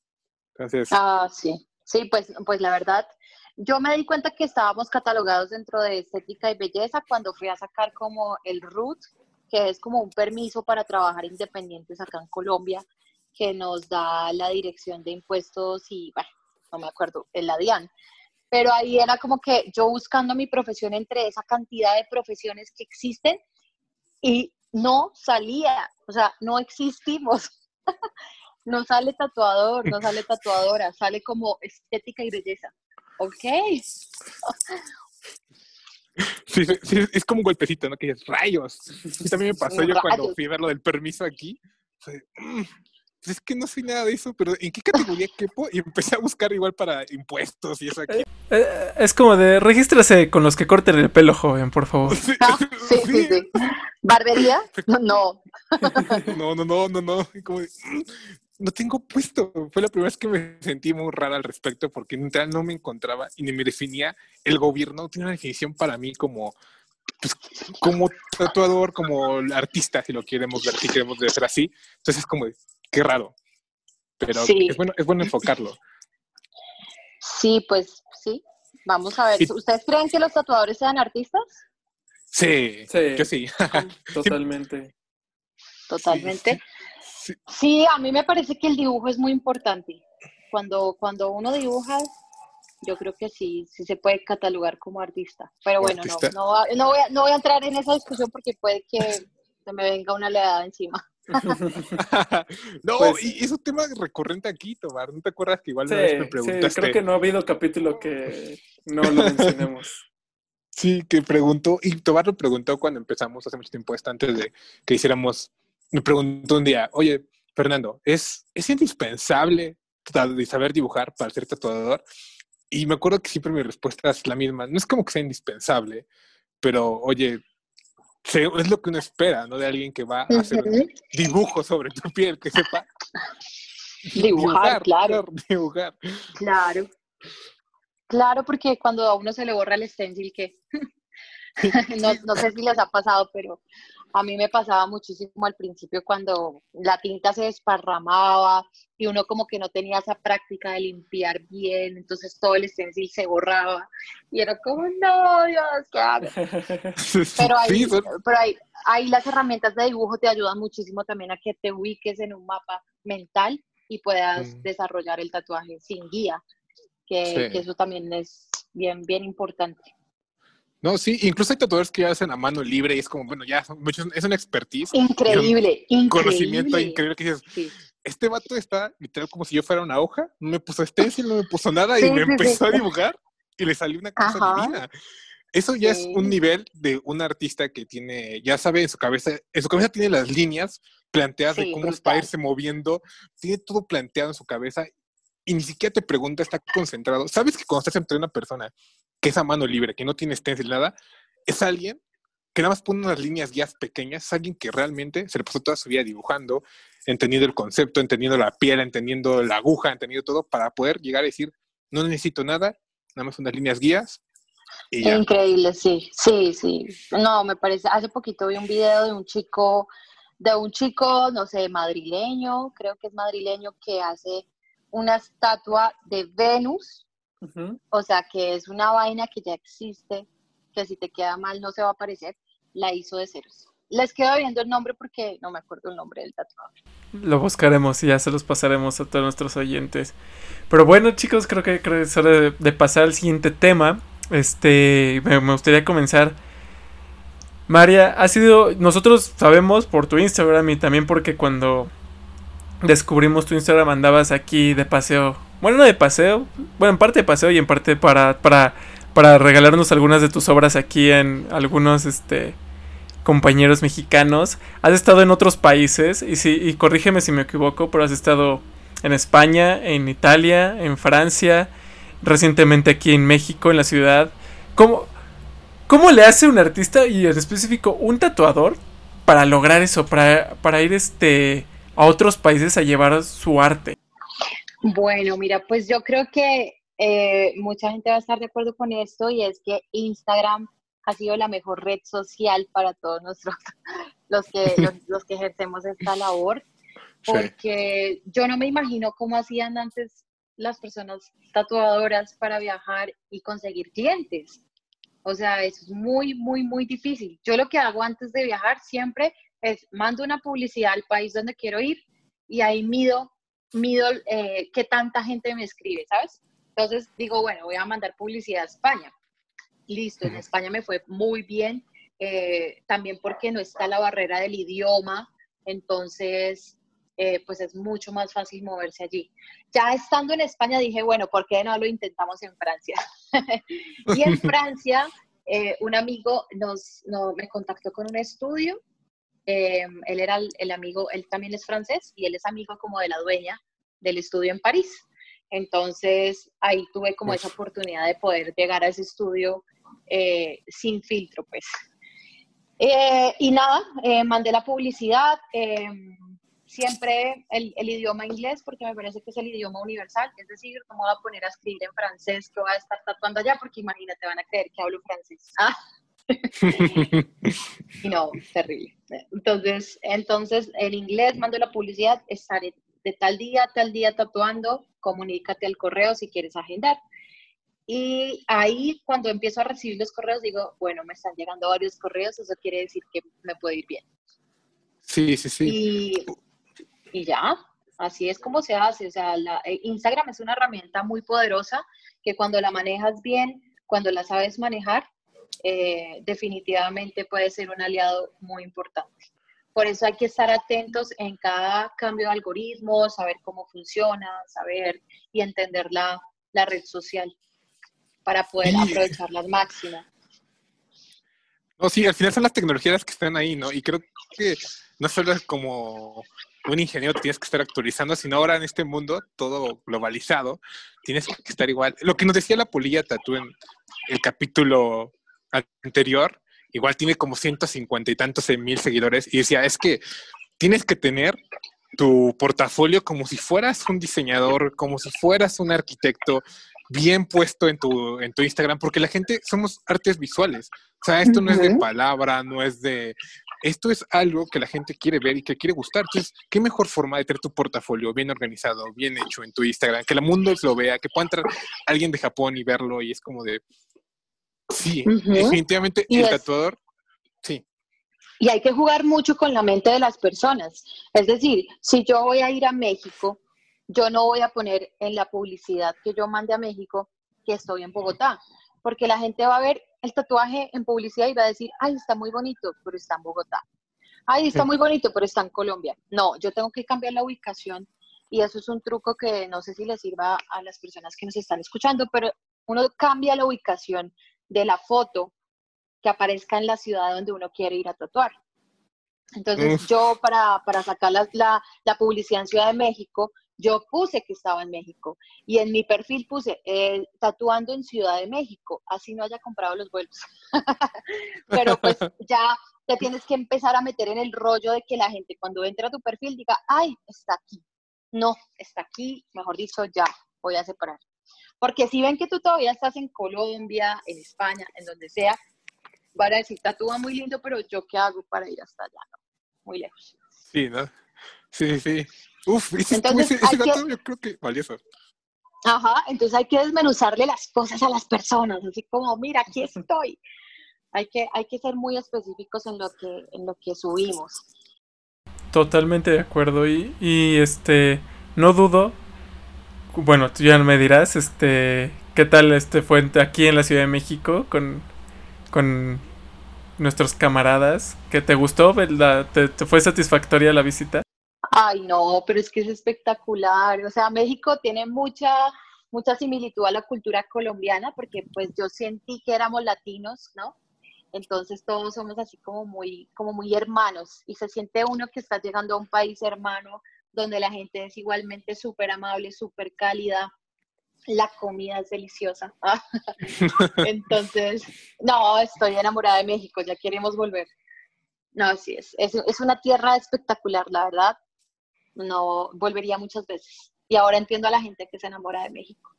Entonces. Ah, sí. Sí, pues, pues la verdad, yo me di cuenta que estábamos catalogados dentro de estética y belleza cuando fui a sacar como el RUT, que es como un permiso para trabajar independientes acá en Colombia que nos da la dirección de impuestos y, bueno, no me acuerdo, el la DIAN. Pero ahí era como que yo buscando mi profesión entre esa cantidad de profesiones que existen y no salía, o sea, no existimos. no sale tatuador, no sale tatuadora, sale como estética y belleza. Ok. Sí, sí, es como un golpecito, ¿no? Que es rayos. Y también me pasó yo cuando fui a ver lo del permiso aquí. Mm, pues es que no soy nada de eso, pero ¿en qué categoría quepo? Y empecé a buscar igual para impuestos y eso aquí. Eh, eh, es como de, regístrese con los que corten el pelo, joven, por favor. Sí, ah, sí, sí, ¿Barbería? No. No, no, no, no, no. Como mm, no tengo puesto. Fue la primera vez que me sentí muy rara al respecto porque no me encontraba y ni me definía. El gobierno tiene una definición para mí como pues, como tatuador, como artista, si lo queremos ver, si queremos ser así. Entonces es como, qué raro. Pero es, bueno, es bueno enfocarlo. Sí, pues sí. Vamos a ver. ¿Ustedes creen que los tatuadores sean artistas? Sí, sí. yo sí. Totalmente. Totalmente. Sí, a mí me parece que el dibujo es muy importante. Cuando, cuando uno dibuja, yo creo que sí, sí se puede catalogar como artista. Pero bueno, No, no, no, voy a, no voy a entrar en esa discusión porque puede que se me venga una leada encima. no, pues y es un tema recurrente aquí, Tomar. ¿No te acuerdas que igual me preguntaste? Sí, creo que no ha habido capítulo que no lo mencionemos. sí, que preguntó, y Tobar lo preguntó cuando empezamos hace mucho tiempo, antes de que hiciéramos, me preguntó un día, oye, Fernando, ¿es, ¿es indispensable saber dibujar para ser tatuador? Y me acuerdo que siempre mi respuesta es la misma. No es como que sea indispensable, pero oye, es lo que uno espera, ¿no? De alguien que va a hacer dibujo sobre tu piel, que sepa dibujar, claro. Dibujar. Claro. Claro, porque cuando a uno se le borra el stencil, que no, no sé si les ha pasado, pero a mí me pasaba muchísimo al principio cuando la tinta se desparramaba y uno como que no tenía esa práctica de limpiar bien, entonces todo el stencil se borraba y era como, no, Dios, ¿qué hago? Pero ahí, pero ahí, ahí las herramientas de dibujo te ayudan muchísimo también a que te ubiques en un mapa mental y puedas mm. desarrollar el tatuaje sin guía, que, que eso también es bien, bien importante. No, sí, incluso hay tatuadores que ya hacen a mano libre y es como, bueno, ya muchos, es una expertise. Increíble, un Conocimiento increíble. que dices, este vato está literal como si yo fuera una hoja, no me puso stencil, no me puso nada y me empezó a dibujar y le salió una cosa divina. Eso ya es un nivel de un artista que tiene, ya sabe en su cabeza, en su cabeza tiene las líneas planteadas de cómo va a irse moviendo, tiene todo planteado en su cabeza y ni siquiera te pregunta, está concentrado. Sabes que cuando estás entre una persona que es a mano libre, que no tiene stencil nada, es alguien que nada más pone unas líneas guías pequeñas, es alguien que realmente se le pasó toda su vida dibujando, entendiendo el concepto, entendiendo la piel, entendiendo la aguja, entendiendo todo, para poder llegar a decir, no necesito nada, nada más unas líneas guías. Increíble, sí, sí, sí. No, me parece, hace poquito vi un video de un chico, de un chico, no sé, madrileño, creo que es madrileño, que hace una estatua de Venus, o sea, que es una vaina que ya existe, que si te queda mal no se va a aparecer, la hizo de ceros. Les quedo viendo el nombre porque no me acuerdo el nombre del tatuador. Lo buscaremos y ya se los pasaremos a todos nuestros oyentes. Pero bueno, chicos, creo que, creo que es hora de, pasar al siguiente tema. Este, me, gustaría comenzar. María, ha sido, nosotros sabemos por tu Instagram y también porque cuando descubrimos tu Instagram andabas aquí de paseo. Bueno, no de paseo, bueno, en parte de paseo y en parte para, para, para regalarnos algunas de tus obras aquí en algunos, este, compañeros mexicanos. Has estado en otros países y, si, y corrígeme si me equivoco, pero has estado en España, en Italia, en Francia, recientemente aquí en México, en la ciudad. ¿Cómo, cómo le hace un artista y en específico un tatuador para lograr eso, para, para ir este, a otros países a llevar su arte? Bueno, mira, pues yo creo que eh, mucha gente va a estar de acuerdo con esto y es que Instagram ha sido la mejor red social para todos nosotros, los que, los, que ejercemos esta labor, porque yo no me imagino cómo hacían antes las personas tatuadoras para viajar y conseguir clientes. O sea, eso es muy, muy, muy difícil. Yo lo que hago antes de viajar siempre es mando una publicidad al país donde quiero ir y ahí mido, mido eh, qué tanta gente me escribe, ¿sabes? Entonces digo, bueno, voy a mandar publicidad a España listo, en España me fue muy bien, eh, también porque no está la barrera del idioma, entonces eh, pues es mucho más fácil moverse allí. Ya estando en España dije, bueno, ¿por qué no lo intentamos en Francia? y en Francia eh, un amigo nos, me contactó con un estudio, él era el, amigo, él también es francés y él es amigo como de la dueña del estudio en París. Entonces ahí tuve como esa oportunidad de poder llegar a ese estudio eh, sin filtro, pues. Eh, y nada, eh, mandé la publicidad, siempre el, idioma inglés, porque me parece que es el idioma universal, es decir, no voy a poner a escribir en francés que voy a estar tatuando allá, porque imagínate, van a creer que hablo francés. Ah. y no, terrible. Entonces, entonces, el inglés, mando la publicidad, estaré de tal día, tal día tatuando, comunícate al correo si quieres agendar. Y ahí cuando empiezo a recibir los correos digo, bueno, me están llegando varios correos, eso quiere decir que me puede ir bien. Sí, sí, sí. Y, ya, así es como se hace. O sea, la, eh, Instagram es una herramienta muy poderosa que cuando la manejas bien, cuando la sabes manejar, eh, definitivamente puede ser un aliado muy importante. Por eso hay que estar atentos en cada cambio de algoritmo, saber cómo funciona, saber y entender la, la red social para poder aprovecharla al máximo. No, sí, al final son las tecnologías que están ahí, ¿no? Y creo que no solo es como un ingeniero tienes que estar actualizando, sino ahora en este mundo todo globalizado, tienes que estar igual. Lo que nos decía la polilla Tatú en el capítulo anterior, igual tiene como 150 y tantos mil seguidores, y decía, es que tienes que tener tu portafolio como si fueras un diseñador, como si fueras un arquitecto, bien puesto en tu, en tu Instagram, porque la gente somos artes visuales. O sea, esto no es de palabra, no es de... Esto es algo que la gente quiere ver y que quiere gustar. Entonces, ¿qué mejor forma de tener tu portafolio bien organizado, bien hecho en tu Instagram? Que el mundo lo vea, que pueda entrar alguien de Japón y verlo y es como de... Sí, definitivamente el tatuador, sí. Y hay que jugar mucho con la mente de las personas. Es decir, si yo voy a ir a México yo no voy a poner en la publicidad que yo mande a México que estoy en Bogotá, porque la gente va a ver el tatuaje en publicidad y va a decir, ay, está muy bonito, pero está en Bogotá. Ay, está muy bonito, pero está en Colombia. No, yo tengo que cambiar la ubicación y eso es un truco que no sé si le sirva a las personas que nos están escuchando, pero uno cambia la ubicación de la foto que aparezca en la ciudad donde uno quiere ir a tatuar. Entonces yo para, sacar la, la, publicidad en Ciudad de México, yo puse que estaba en México y en mi perfil puse eh, tatuando en Ciudad de México, así no haya comprado los vuelos. Pero pues ya te tienes que empezar a meter en el rollo de que la gente cuando entra a tu perfil diga, ay, está aquí. No, está aquí, mejor dicho, ya, voy a separar. Porque si ven que tú todavía estás en Colombia, en España, en donde sea, van a decir, tatúa muy lindo, pero yo qué hago para ir hasta allá, Muy lejos. Sí, ¿no? Sí, sí. Uf, ese, ese, dato yo creo que valioso. Ajá, entonces hay que desmenuzarle las cosas a las personas, así como, mira, aquí estoy. Hay que, hay que ser muy específicos en lo que, en lo que subimos. Totalmente de acuerdo. Y, y este, no dudo. Bueno, tú ya me dirás, este, ¿qué tal este fue aquí en la Ciudad de México con, con nuestros camaradas? ¿Qué te gustó? ¿Te, ¿Te fue satisfactoria la visita? Ay, no, pero es que es espectacular. O sea, México tiene mucha, mucha similitud a la cultura colombiana porque pues yo sentí que éramos latinos, ¿no? Entonces todos somos así como muy, como muy hermanos y se siente uno que está llegando a un país hermano donde la gente es igualmente súper amable, súper cálida, la comida es deliciosa. Entonces, no, estoy enamorada de México, ya queremos volver. No, sí, es, es, es una tierra espectacular, la verdad no volvería muchas veces. Y ahora entiendo a la gente que se enamora de México.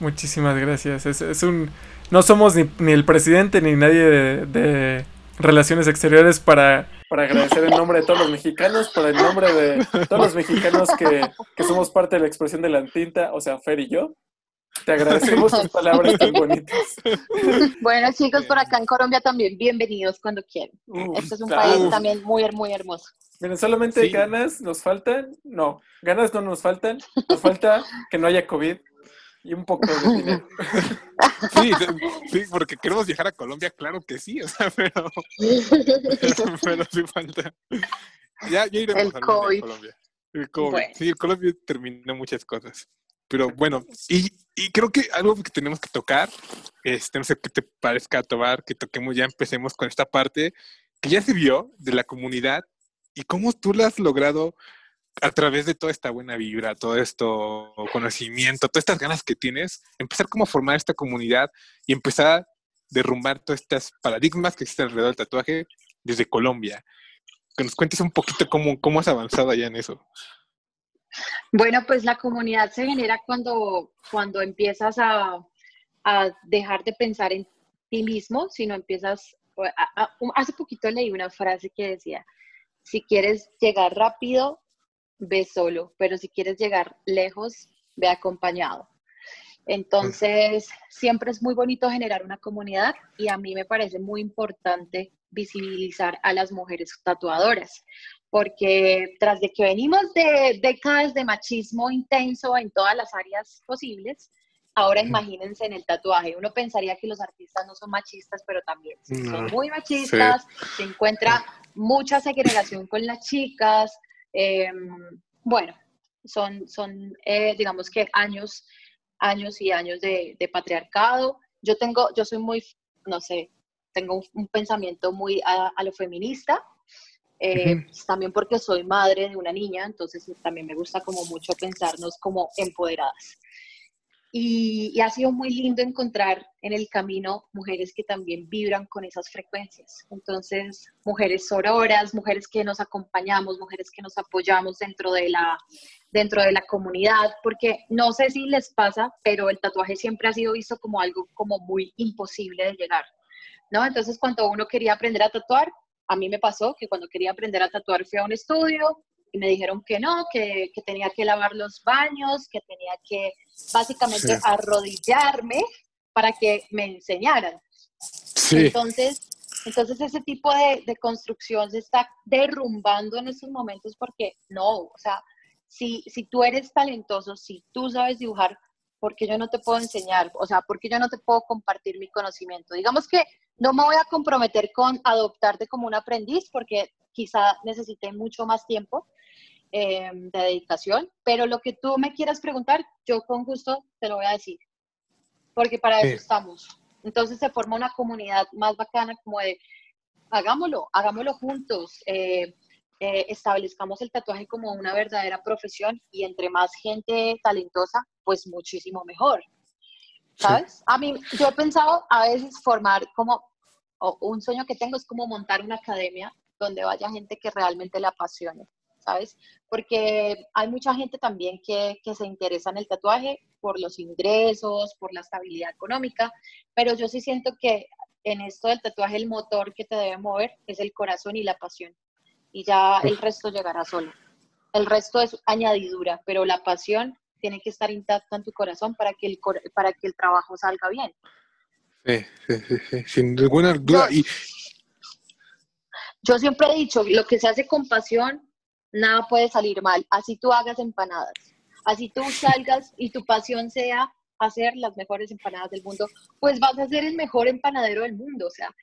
Muchísimas gracias. Es, un, no somos ni, el presidente ni nadie de, Relaciones Exteriores para, para agradecer en nombre de todos los mexicanos, por el nombre de todos los mexicanos que, que somos parte de la expresión de la tinta, o sea, Fer y yo. Te agradecemos tus palabras tan bonitas. Bueno, chicos, por acá en Colombia también, bienvenidos cuando quieran. este es un país también muy, muy hermoso. Miren, solamente ganas nos faltan. No, ganas no nos faltan. Nos falta que no haya COVID y un poco de dinero. Sí, sí, porque queremos viajar a Colombia, claro que sí, o sea, pero, pero, sí falta. Ya, ya iremos a Colombia. El COVID. Sí, el Colombia terminó muchas cosas. Pero bueno, y, y, creo que algo que tenemos que tocar, este, no sé qué te parezca, Tobar, que toquemos, ya empecemos con esta parte que ya se vio de la comunidad y cómo tú la has logrado a través de toda esta buena vibra, todo esto conocimiento, todas estas ganas que tienes, empezar como a formar esta comunidad y empezar a derrumbar todas estas paradigmas que existen alrededor del tatuaje desde Colombia. Que nos cuentes un poquito cómo, cómo has avanzado allá en eso. Bueno, pues la comunidad se genera cuando, cuando empiezas a, a dejar de pensar en ti mismo, sino empiezas, hace poquito leí una frase que decía, si quieres llegar rápido, ve solo, pero si quieres llegar lejos, ve acompañado. Entonces, siempre es muy bonito generar una comunidad y a mí me parece muy importante visibilizar a las mujeres tatuadoras, porque tras de que venimos de décadas de machismo intenso en todas las áreas posibles, ahora imagínense en el tatuaje. Uno pensaría que los artistas no son machistas, pero también son muy machistas, se encuentra mucha segregación con las chicas. Em, bueno, son, son eh, digamos que años, años y años de, patriarcado. Yo tengo, yo soy muy, no sé, tengo un, pensamiento muy a, lo feminista. Eh, también porque soy madre de una niña, entonces también me gusta como mucho pensarnos como empoderadas. Y, ha sido muy lindo encontrar en el camino mujeres que también vibran con esas frecuencias. Entonces, mujeres sororas, mujeres que nos acompañamos, mujeres que nos apoyamos dentro de la, dentro de la comunidad, porque no sé si les pasa, pero el tatuaje siempre ha sido visto como algo como muy imposible de llegar. ¿no? Entonces, cuando uno quería aprender a tatuar, a mí me pasó que cuando quería aprender a tatuar fui a un estudio, y me dijeron que no, que, que, tenía que lavar los baños, que tenía que básicamente arrodillarme para que me enseñaran. Sí. Entonces, entonces ese tipo de, de, construcción se está derrumbando en estos momentos porque no, o sea, si, si tú eres talentoso, si tú sabes dibujar, ¿por qué yo no te puedo enseñar? O sea, ¿por qué yo no te puedo compartir mi conocimiento? Digamos que no me voy a comprometer con adoptarte como un aprendiz porque quizá necesite mucho más tiempo, Em, de dedicación, pero lo que tú me quieras preguntar, yo con gusto te lo voy a decir, porque para eso estamos. Entonces se forma una comunidad más bacana como de, hagámoslo, hagámoslo juntos. Eh, eh, establezcamos el tatuaje como una verdadera profesión y entre más gente talentosa, pues muchísimo mejor. ¿Sabes? A mí, yo he pensado a veces formar como, un sueño que tengo es como montar una academia donde vaya gente que realmente le apasione, ¿sabes? Porque hay mucha gente también que, que se interesa en el tatuaje por los ingresos, por la estabilidad económica, pero yo sí siento que en esto del tatuaje el motor que te debe mover es el corazón y la pasión. Y ya el resto llegará solo. El resto es añadidura, pero la pasión tiene que estar intacta en tu corazón para que el, para que el trabajo salga bien. Sí, sí, sí, sin ninguna duda. Yo, yo siempre he dicho, lo que se hace con pasión, nada puede salir mal. Así tú hagas empanadas, así tú salgas y tu pasión sea hacer las mejores empanadas del mundo, pues vas a ser el mejor empanadero del mundo. O sea,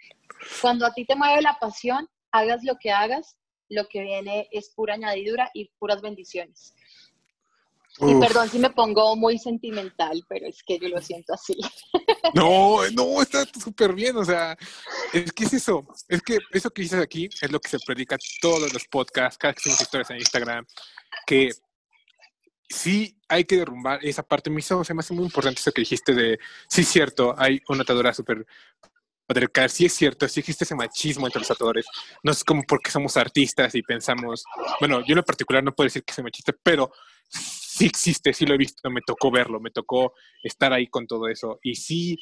cuando a ti te mueve la pasión, hagas lo que hagas, lo que viene es pura añadidura y puras bendiciones. Y perdón si me pongo muy sentimental, pero es que yo lo siento así. No, no, está súper bien, o sea, es que es eso, es que eso que dices aquí es lo que se predica todos los podcasts, cada que hacemos historias en Instagram, que sí hay que derrumbar esa parte. Me hizo, se me hace muy importante eso que dijiste de, sí, cierto, hay una atadura súper patriarcal, sí es cierto, sí existe ese machismo entre los tatuadores. No es como porque somos artistas y pensamos, bueno, yo en lo particular no puedo decir que sea machista, pero sí existe, sí lo he visto, me tocó verlo, me tocó estar ahí con todo eso. Y sí,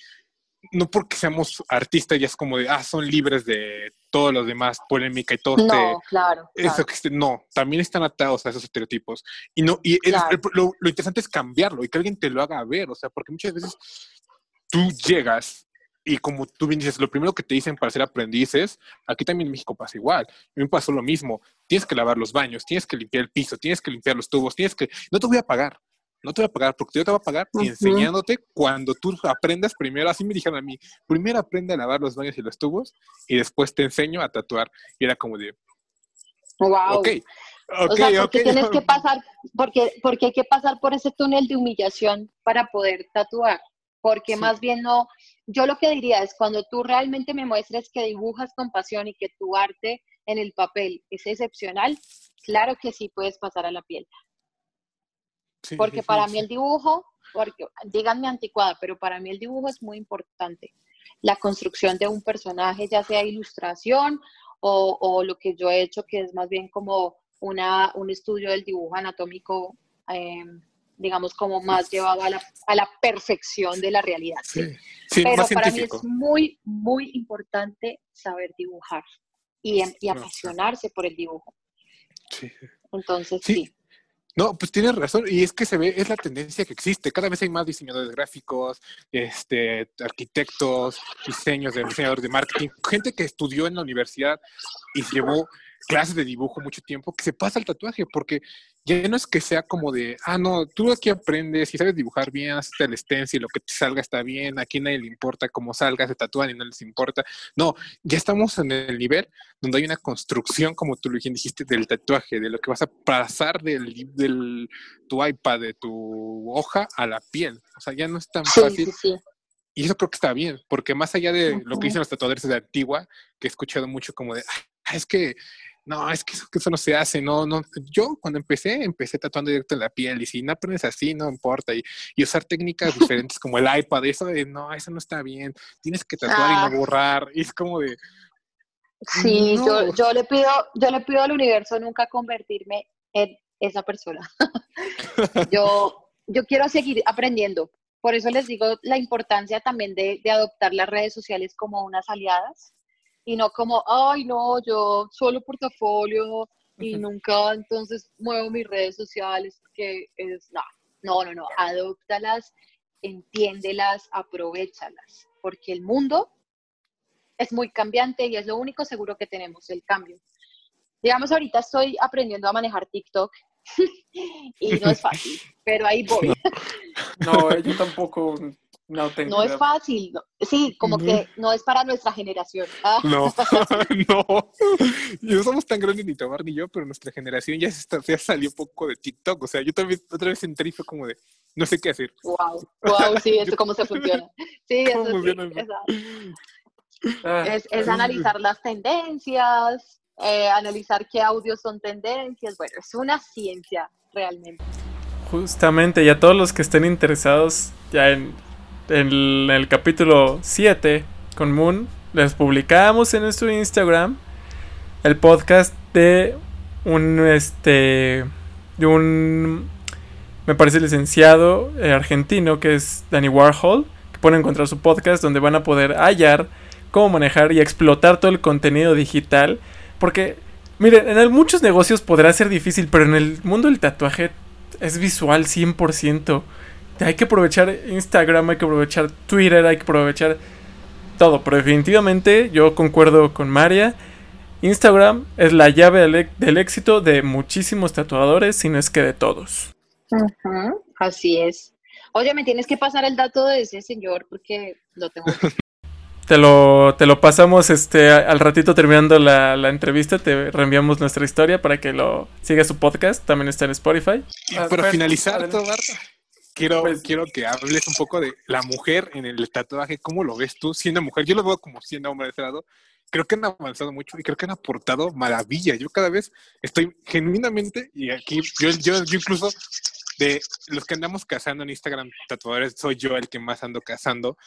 no porque seamos artistas ya es como de, ah, son libres de todos los demás, polémica y todo. No, este, claro, Eso que no, también están atados a esos estereotipos. Y no, y lo, lo, interesante es cambiarlo y que alguien te lo haga ver, o sea, porque muchas veces tú llegas y como tú bien dices, lo primero que te dicen para ser aprendices, aquí también en México pasa igual. A mí me pasó lo mismo. Tienes que lavar los baños, tienes que limpiar el piso, tienes que limpiar los tubos, tienes que... No te voy a pagar, no te voy a pagar porque yo te voy a pagar enseñándote cuando tú aprendas primero, así me dijeron a mí, primero aprende a lavar los baños y los tubos y después te enseño a tatuar. Y era como de... Wow. Ok. o sea, porque tienes que pasar, porque, porque hay que pasar por ese túnel de humillación para poder tatuar porque más bien no, yo lo que diría es cuando tú realmente me muestres que dibujas con pasión y que tu arte en el papel es excepcional, claro que sí puedes pasar a la piel. porque para mí el dibujo, porque díganme anticuada, pero para mí el dibujo es muy importante. La construcción de un personaje, ya sea ilustración o, o lo que yo he hecho, que es más bien como una, un estudio del dibujo anatómico eh, digamos, como más llevado a la, a la perfección de la realidad. ¿sí? Pero para mí es muy, muy importante saber dibujar y, y apasionarse por el dibujo. Sí. Entonces, sí. No, pues tienes razón, y es que se ve, es la tendencia que existe. Cada vez hay más diseñadores gráficos, este, arquitectos, diseños de diseñadores de marketing, gente que estudió en la universidad y llevó clases de dibujo mucho tiempo, que se pasa el tatuaje, porque ya no es que sea como de, ah, no, tú aquí aprendes y sabes dibujar bien, haces el stencil, lo que te salga está bien, aquí nadie le importa cómo salga, se tatúan y no les importa. No, ya estamos en el nivel donde hay una construcción, como tú lo dijiste, del tatuaje, de lo que vas a pasar del, del tu iPad, de tu hoja a la piel. O sea, ya no es tan fácil. Y eso creo que está bien, porque más allá de lo que dicen los tatuadores de antigua, que he escuchado mucho como de, ah, es que no, es que eso, no se hace, no, no. Yo cuando empecé, empecé tatuando directo en la piel y si no aprendes así, no importa. Y, usar técnicas diferentes como el iPad, eso de, no, eso no está bien, tienes que tatuar y no ah. borrar. Y es como de... Sí, yo, yo, le pido, yo le pido al universo nunca convertirme en esa persona. yo, yo quiero seguir aprendiendo. Por eso les digo la importancia también de, de adoptar las redes sociales como unas aliadas y no como, ay, no, yo solo portafolio y nunca entonces muevo mis redes sociales, que es, no, no, no, no, adóptalas, entiéndelas, aprovechalas, porque el mundo es muy cambiante y es lo único seguro que tenemos, el cambio. Digamos, ahorita estoy aprendiendo a manejar TikTok y no es fácil, pero ahí voy. No, yo tampoco no, no es fácil. Sí, como que no es para nuestra generación. Ah. No, no. No somos tan grandes ni Tomar ni yo, pero nuestra generación ya, se ya salió un poco de TikTok. O sea, yo también otra vez entré y fue como de, no sé qué hacer. Wow, wow, sí, eso cómo se funciona. Sí, eso sí, es, es, analizar las tendencias, eh, analizar qué audios son tendencias. Bueno, es una ciencia realmente. Justamente, y a todos los que estén interesados ya en, en el capítulo 7 con Moon, les publicamos en nuestro Instagram el podcast de un este de un me parece licenciado eh, argentino que es Danny Warhol que pueden encontrar su podcast donde van a poder hallar cómo manejar y explotar todo el contenido digital. Porque miren en muchos negocios podrá ser difícil pero en el mundo del tatuaje es visual 100% hay que aprovechar Instagram hay que aprovechar Twitter hay que aprovechar todo pero definitivamente yo concuerdo con María Instagram es la llave del, éxito de muchísimos tatuadores, si no es que de todos. así es. Oye, me tienes que pasar el dato de ese señor porque lo tengo. te lo, te lo pasamos este al ratito terminando la, entrevista, te reenviamos nuestra historia para que lo siga su podcast, también está en Spotify. para finalizar, quiero, pues quiero que hables un poco de la mujer en el tatuaje, ¿cómo lo ves tú siendo mujer? Yo lo veo como siendo hombre de ese lado, creo que han avanzado mucho y creo que han aportado maravilla. Yo cada vez estoy genuinamente, y aquí yo, yo, incluso de los que andamos cazando en Instagram tatuadores, soy yo el que más ando cazando.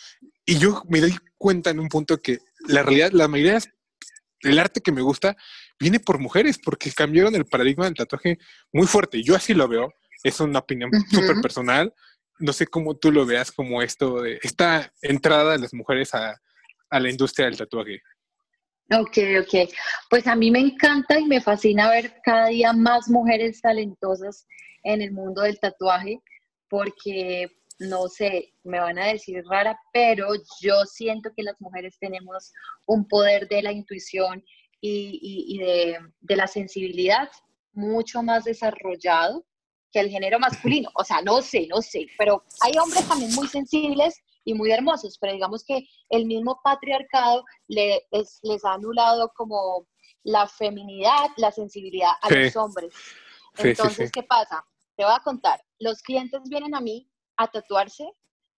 Y yo me doy cuenta en un punto que la realidad, la mayoría del arte que me gusta viene por mujeres, porque cambiaron el paradigma del tatuaje muy fuerte. Yo así lo veo, es una opinión súper personal. No sé cómo tú lo veas como esto de esta entrada de las mujeres a, a la industria del tatuaje. Ok, ok. Pues a mí me encanta y me fascina ver cada día más mujeres talentosas en el mundo del tatuaje, porque no sé, me van a decir rara, pero yo siento que las mujeres tenemos un poder de la intuición y, de, de, la sensibilidad mucho más desarrollado que el género masculino. O sea, no sé, no sé, pero hay hombres también muy sensibles y muy hermosos, pero digamos que el mismo patriarcado le, les ha anulado como la feminidad, la sensibilidad a los hombres. Entonces, ¿qué pasa? Te voy a contar, los clientes vienen a mí a tatuarse,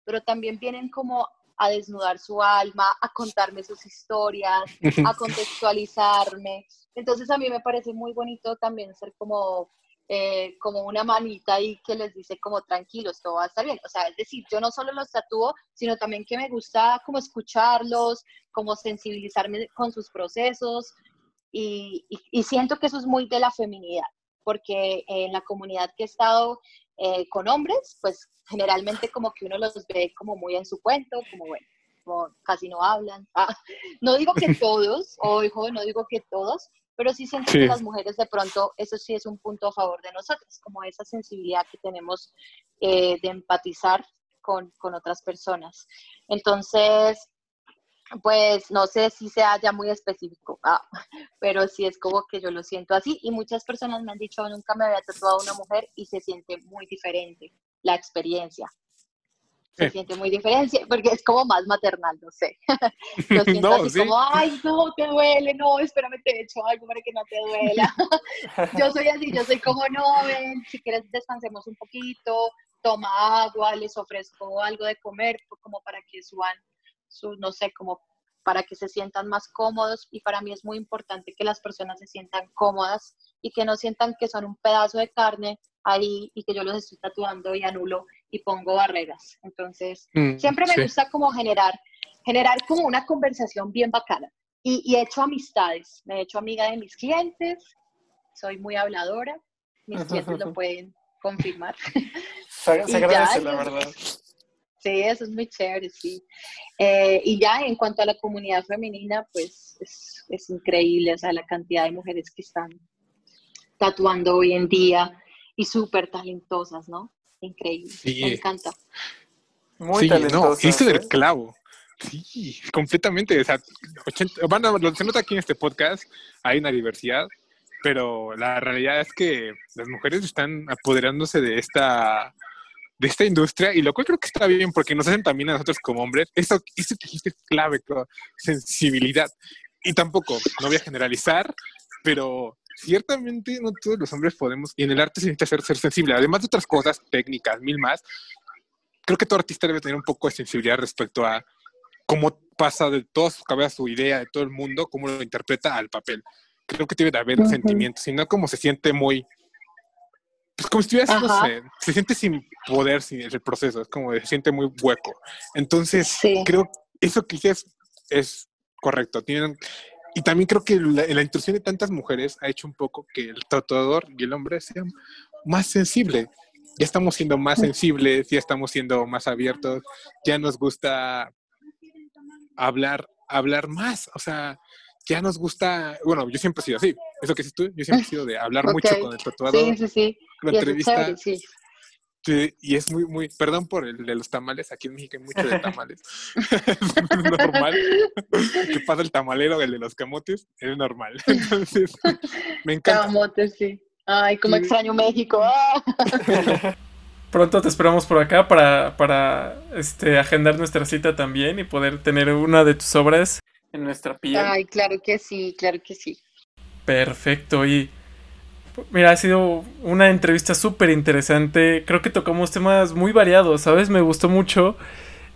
pero también vienen como a desnudar su alma, a contarme sus historias, a contextualizarme. Entonces a mí me parece muy bonito también ser como eh, como una manita ahí que les dice como tranquilos, todo va a estar bien. O sea, es decir, yo no solo los tatúo, sino también que me gusta como escucharlos, como sensibilizarme con sus procesos y, siento que eso es muy de la feminidad, porque en la comunidad que he estado eh, con hombres, pues generalmente como que uno los ve como muy en su cuento, como bueno, como casi no hablan. Ah, no digo que todos, ojo, no digo que todos, pero sí siento que las mujeres de pronto, eso sí es un punto a favor de nosotros, como esa sensibilidad que tenemos eh, de empatizar con, con, otras personas. Entonces, pues no sé si sea ya muy específico, ah, pero sí es como que yo lo siento así y muchas personas me han dicho, nunca me había tatuado una mujer y se siente muy diferente la experiencia se siente muy diferente, porque es como más maternal, no sé. Lo siento así como, ay, no, te duele, no, espérame, te he hecho algo para que no te duela. yo soy así, yo soy como, no, ven, si quieres descansemos un poquito, toma agua, les ofrezco algo de comer, como para que suban, su, no sé, como para que se sientan más cómodos y para mí es muy importante que las personas se sientan cómodas y que no sientan que son un pedazo de carne ahí y que yo los estoy tatuando y anulo y pongo barreras. Entonces, mm, siempre me gusta como generar, generar como una conversación bien bacana. Y, he hecho amistades, me he hecho amiga de mis clientes, soy muy habladora, mis clientes lo pueden confirmar. Se, agradece, la verdad. Sí, eso es muy chévere, sí. Eh, y ya en cuanto a la comunidad femenina, pues es, es, increíble, o sea, la cantidad de mujeres que están tatuando hoy en día y súper talentosas, ¿no? increíble. Me encanta. Muy sí, no, hice del ¿eh? clavo. Sí, completamente. O sea, se nota aquí en este podcast, hay una diversidad, pero la realidad es que las mujeres están apoderándose de esta de esta industria y lo cual creo que está bien porque nos hacen también a nosotros como hombres. Eso, eso que dijiste es clave, sensibilidad. Y tampoco, no voy a generalizar, pero ciertamente no todos los hombres podemos, y en el arte se necesita ser, ser sensible, además de otras cosas técnicas, mil más, creo que todo artista debe tener un poco de sensibilidad respecto a cómo pasa de toda su cabeza su idea, de todo el mundo, cómo lo interpreta al papel. creo que debe de haber sentimientos, sino como se siente muy, pues como si estuvieras, no sé, se siente sin poder sin el proceso, es como se siente muy hueco. Entonces, creo eso que es, es correcto. Tienen, y también creo que la, la, intrusión de tantas mujeres ha hecho un poco que el tatuador y el hombre sean más sensible. Ya estamos siendo más sensibles, ya estamos siendo más abiertos, ya nos gusta hablar, hablar más. O sea, ya nos gusta, bueno, yo siempre he sido así, eso que dices tú, yo siempre he sido de hablar mucho con el tatuador. Sí, sí, sí. La entrevista. sí. Sí, y es muy, muy, perdón por el de los tamales, aquí en México hay mucho de tamales. es normal. que pasa el tamalero, el de los camotes, es normal. Entonces, me encanta. Camotes, sí. Ay, como extraño México. Pronto te esperamos por acá para, para este, agendar nuestra cita también y poder tener una de tus obras en nuestra piel. Ay, claro que sí, claro que sí. Perfecto, y mira, ha sido una entrevista súper interesante. Creo que tocamos temas muy variados, ¿sabes? Me gustó mucho.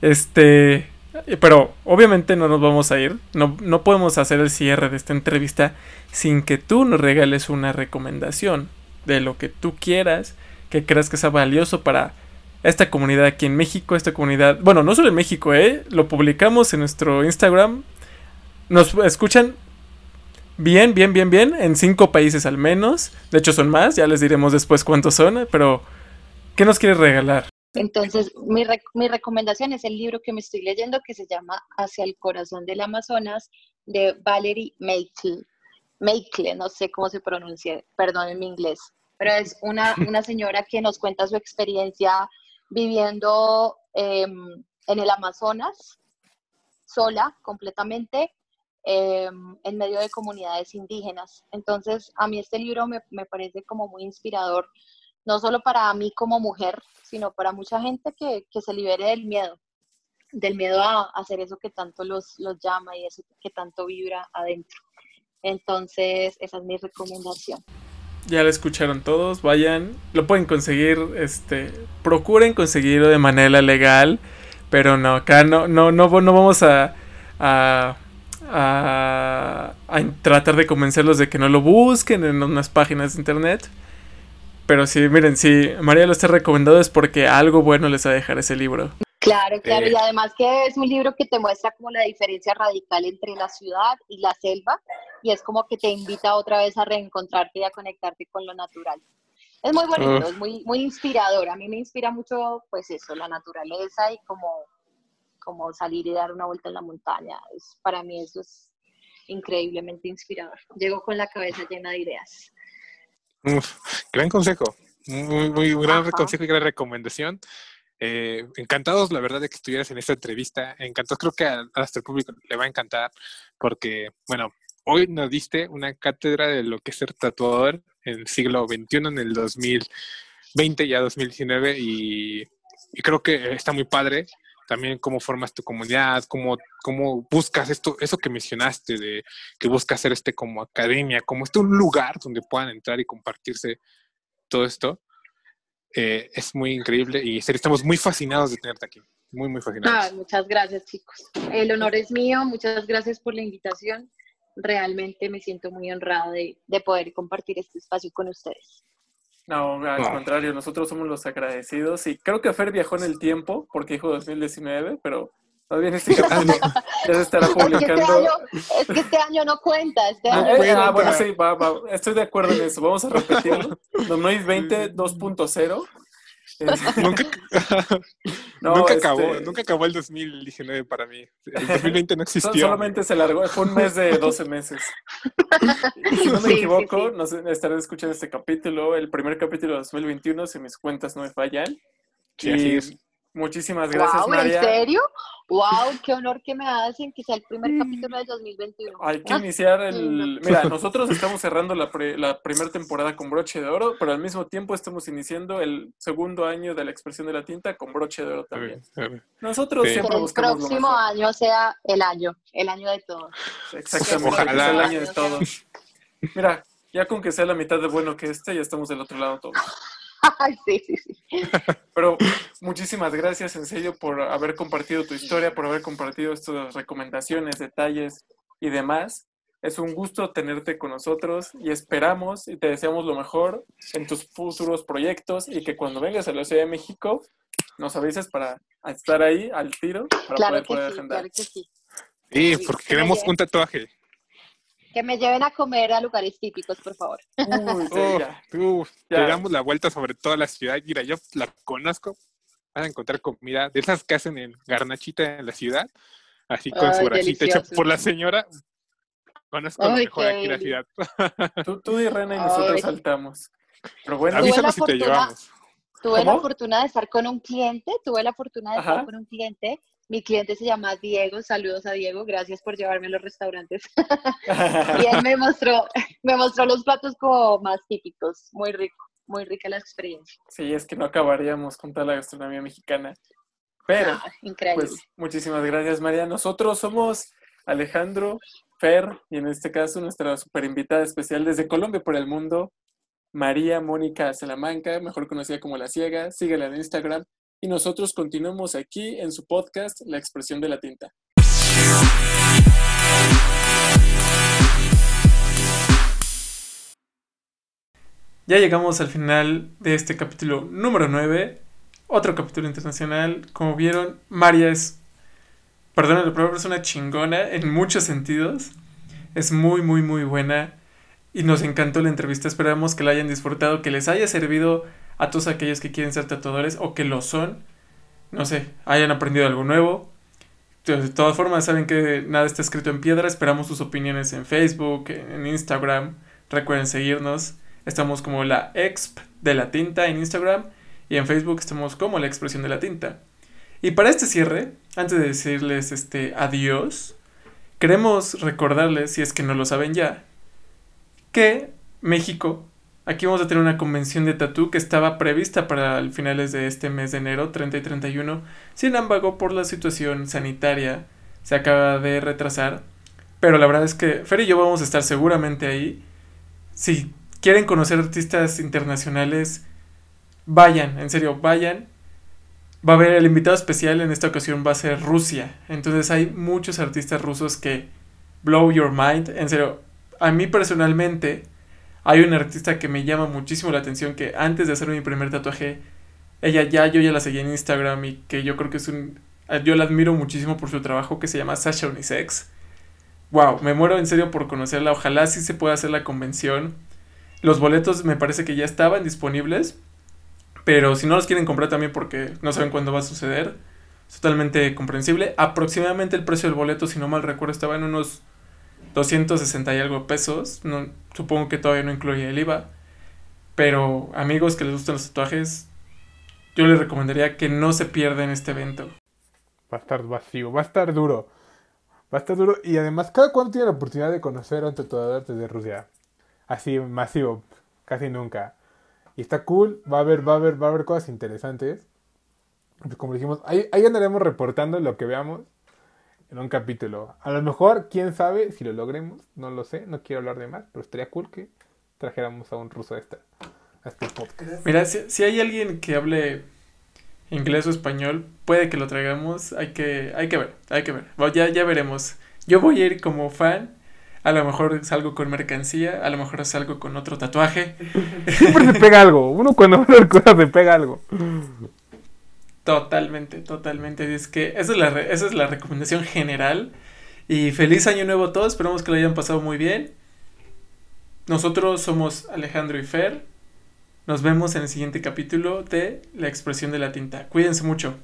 Este, pero obviamente no nos vamos a ir. No, no podemos hacer el cierre de esta entrevista sin que tú nos regales una recomendación de lo que tú quieras, que creas que sea valioso para esta comunidad aquí en México, esta comunidad, bueno, no solo en México, ¿eh? Lo publicamos en nuestro Instagram, nos escuchan bien, bien, bien, bien, en cinco países al menos. De hecho son más, ya les diremos después cuántos son, pero ¿qué nos quieres regalar? Entonces, mi, mi recomendación es el libro que me estoy leyendo que se llama Hacia el corazón del Amazonas de Valerie Meikle. Meikle, no sé cómo se pronuncia, perdón en mi inglés, pero es una, una señora que nos cuenta su experiencia viviendo em, en el Amazonas, sola, completamente, Em, en medio de comunidades indígenas. Entonces, a mí este libro me, me, parece como muy inspirador, no solo para mí como mujer, sino para mucha gente que, que se libere del miedo, del miedo a hacer eso que tanto los, los llama y eso que tanto vibra adentro. Entonces, esa es mi recomendación. Ya lo escucharon todos, vayan, lo pueden conseguir, este, procuren conseguirlo de manera legal, pero no, acá no, no, no, no vamos a, a a, tratar de convencerlos de que no lo busquen en unas páginas de internet. Pero sí, miren, si María lo está recomendado es porque algo bueno les va a dejar ese libro. Claro, claro, y además que es un libro que te muestra como la diferencia radical entre la ciudad y la selva, y es como que te invita otra vez a reencontrarte y a conectarte con lo natural. Es muy bonito, es muy, muy inspirador. A mí me inspira mucho, pues eso, la naturaleza y como como salir y dar una vuelta en la montaña. Es, para mí eso es increíblemente inspirador. Llego con la cabeza llena de ideas. gran consejo, muy, muy gran consejo y gran recomendación. Eh, encantados, la verdad, de que estuvieras en esta entrevista. Encantados, creo que a, a nuestro público le va a encantar porque, bueno, hoy nos diste una cátedra de lo que es ser tatuador en el siglo XXI, en el 2020 ya 2019 y, y creo que está muy padre también cómo formas tu comunidad, cómo, cómo buscas esto, eso que mencionaste, de que buscas hacer este como academia, como este un lugar donde puedan entrar y compartirse todo esto. Eh, es muy increíble y estamos muy fascinados de tenerte aquí, muy, muy fascinados. Muchas gracias, chicos. El honor es mío, muchas gracias por la invitación. Realmente me siento muy honrada de, de poder compartir este espacio con ustedes. No, al contrario, nosotros somos los agradecidos. Y creo que Fer viajó en el tiempo porque dijo 2019, pero todavía en este capítulo ya se estará publicando. Es que este año, no cuenta, este ah, año ah, bueno, sí, va, va, estoy de acuerdo en eso, vamos a repetirlo. 2020 2.0 nunca, nunca acabó, este nunca acabó el 2019 para mí. El 2020 no existió. Solamente se largó, fue un mes de 12 meses. si no me equivoco, no sé, estaré escuchando este capítulo, el primer capítulo de 2021, si mis cuentas no me fallan. Sí, así es. Muchísimas gracias, María. ¿En serio? ¡Wow! ¡Qué honor que me hacen que sea el primer mm. capítulo del 2021! Hay que iniciar el... Mira, nosotros estamos cerrando la, la primera temporada con broche de oro, pero al mismo tiempo estamos iniciando el segundo año de la expresión de la tinta con broche de oro también. Nosotros siempre buscamos el próximo año sea el año, el año de todos. Exactamente, Ojalá. el año de todos. Mira, ya con que sea la mitad de bueno que este, ya estamos del otro lado todos. sí, sí, sí. Pero muchísimas gracias, en serio, por haber compartido tu historia, por haber compartido estas recomendaciones, detalles y demás. Es un gusto tenerte con nosotros y esperamos y te deseamos lo mejor en tus futuros proyectos y que cuando vengas a la Ciudad de México nos avises para estar ahí al tiro para poder, sí, Claro que sí. Sí, porque queremos un tatuaje. Que me lleven a comer a lugares típicos, por favor. Uy, te damos la vuelta sobre toda la ciudad. Mira, yo la conozco. Vas a encontrar comida de esas que hacen en Garnachita en la ciudad, así con su bracita hecha por la señora. Conozco mejor aquí la ciudad. tú, tú y Rena y nosotros saltamos. Pero bueno, avísanos si te llevamos. Tuve la fortuna de estar con un cliente, tuve la fortuna de estar con un cliente. Mi cliente se llama Diego, saludos a Diego, gracias por llevarme a los restaurantes. y él me mostró, me mostró los platos como más típicos, muy rico, muy rica la experiencia. Sí, es que no acabaríamos con toda la gastronomía mexicana. Pero, ah, increíble. pues, muchísimas gracias, María. Nosotros somos Alejandro, Fer, y en este caso nuestra super invitada especial desde Colombia por el mundo, María Mónica Salamanca, mejor conocida como La Ciega. Síguela en Instagram. Y nosotros continuamos aquí en su podcast La expresión de la tinta. Ya llegamos al final de este capítulo número 9. Otro capítulo internacional. Como vieron, María es, perdón, pero es una chingona en muchos sentidos. Es muy, muy, muy buena y nos encantó la entrevista. Esperamos que la hayan disfrutado, que les haya servido a todos aquellos que quieren ser tatuadores o que lo son. No sé, hayan aprendido algo nuevo. De todas formas, saben que nada está escrito en piedra. Esperamos sus opiniones en Facebook, en Instagram. Recuerden seguirnos. Estamos como la exp de la tinta en Instagram y en Facebook estamos como la expresión de la tinta. Y para este cierre, antes de decirles este adiós, queremos recordarles, si es que no lo saben ya, que México, aquí vamos a tener una convención de tatú que estaba prevista para el finales de este mes de enero, 30 y 31. Sin embargo, por la situación sanitaria, se acaba de retrasar. Pero la verdad es que Fer y yo vamos a estar seguramente ahí. Si quieren conocer artistas internacionales, vayan, en serio, vayan. Va a haber el invitado especial en esta ocasión va a ser Rusia. Entonces hay muchos artistas rusos que blow your mind. En serio, a mí personalmente hay una artista que me llama muchísimo la atención que antes de hacer mi primer tatuaje, ella ya, yo ya la seguí en Instagram y que yo creo que es un... Yo la admiro muchísimo por su trabajo que se llama Sasha Unisex. Wow, me muero en serio por conocerla. Ojalá sí se pueda hacer la convención. Los boletos me parece que ya estaban disponibles. Pero si no los quieren comprar también porque no saben cuándo va a suceder. Es totalmente comprensible. Aproximadamente el precio del boleto, si no mal recuerdo, estaba en unos 260 y algo pesos. No, supongo que todavía no incluye el IVA. Pero amigos que les gustan los tatuajes, yo les recomendaría que no se pierdan este evento. Va a estar vacío, va a estar duro. Va a estar duro. Y además, cada cuánto tiene la oportunidad de conocer a un tatuador desde Rusia. Así, masivo. Casi nunca. Y está cool. Va a haber, va a haber, va a haber cosas interesantes. Pues como dijimos, ahí, ahí andaremos reportando lo que veamos en un capítulo. A lo mejor, quién sabe si lo logremos, no lo sé, no quiero hablar de más, pero estaría cool que trajéramos a un ruso a, esta, este podcast. Mira, si, hay alguien que hable inglés o español, puede que lo traigamos, hay que, hay que ver, hay que ver, ya, ya veremos. Yo voy a ir como fan, a lo mejor salgo con mercancía, a lo mejor salgo con otro tatuaje. Siempre se pega algo, uno cuando ve las cosas se pega algo. Totalmente, totalmente. Es que esa es, la esa es la recomendación general. Y feliz año nuevo a todos. Esperamos que lo hayan pasado muy bien. Nosotros somos Alejandro y Fer. Nos vemos en el siguiente capítulo de La expresión de la tinta. Cuídense mucho.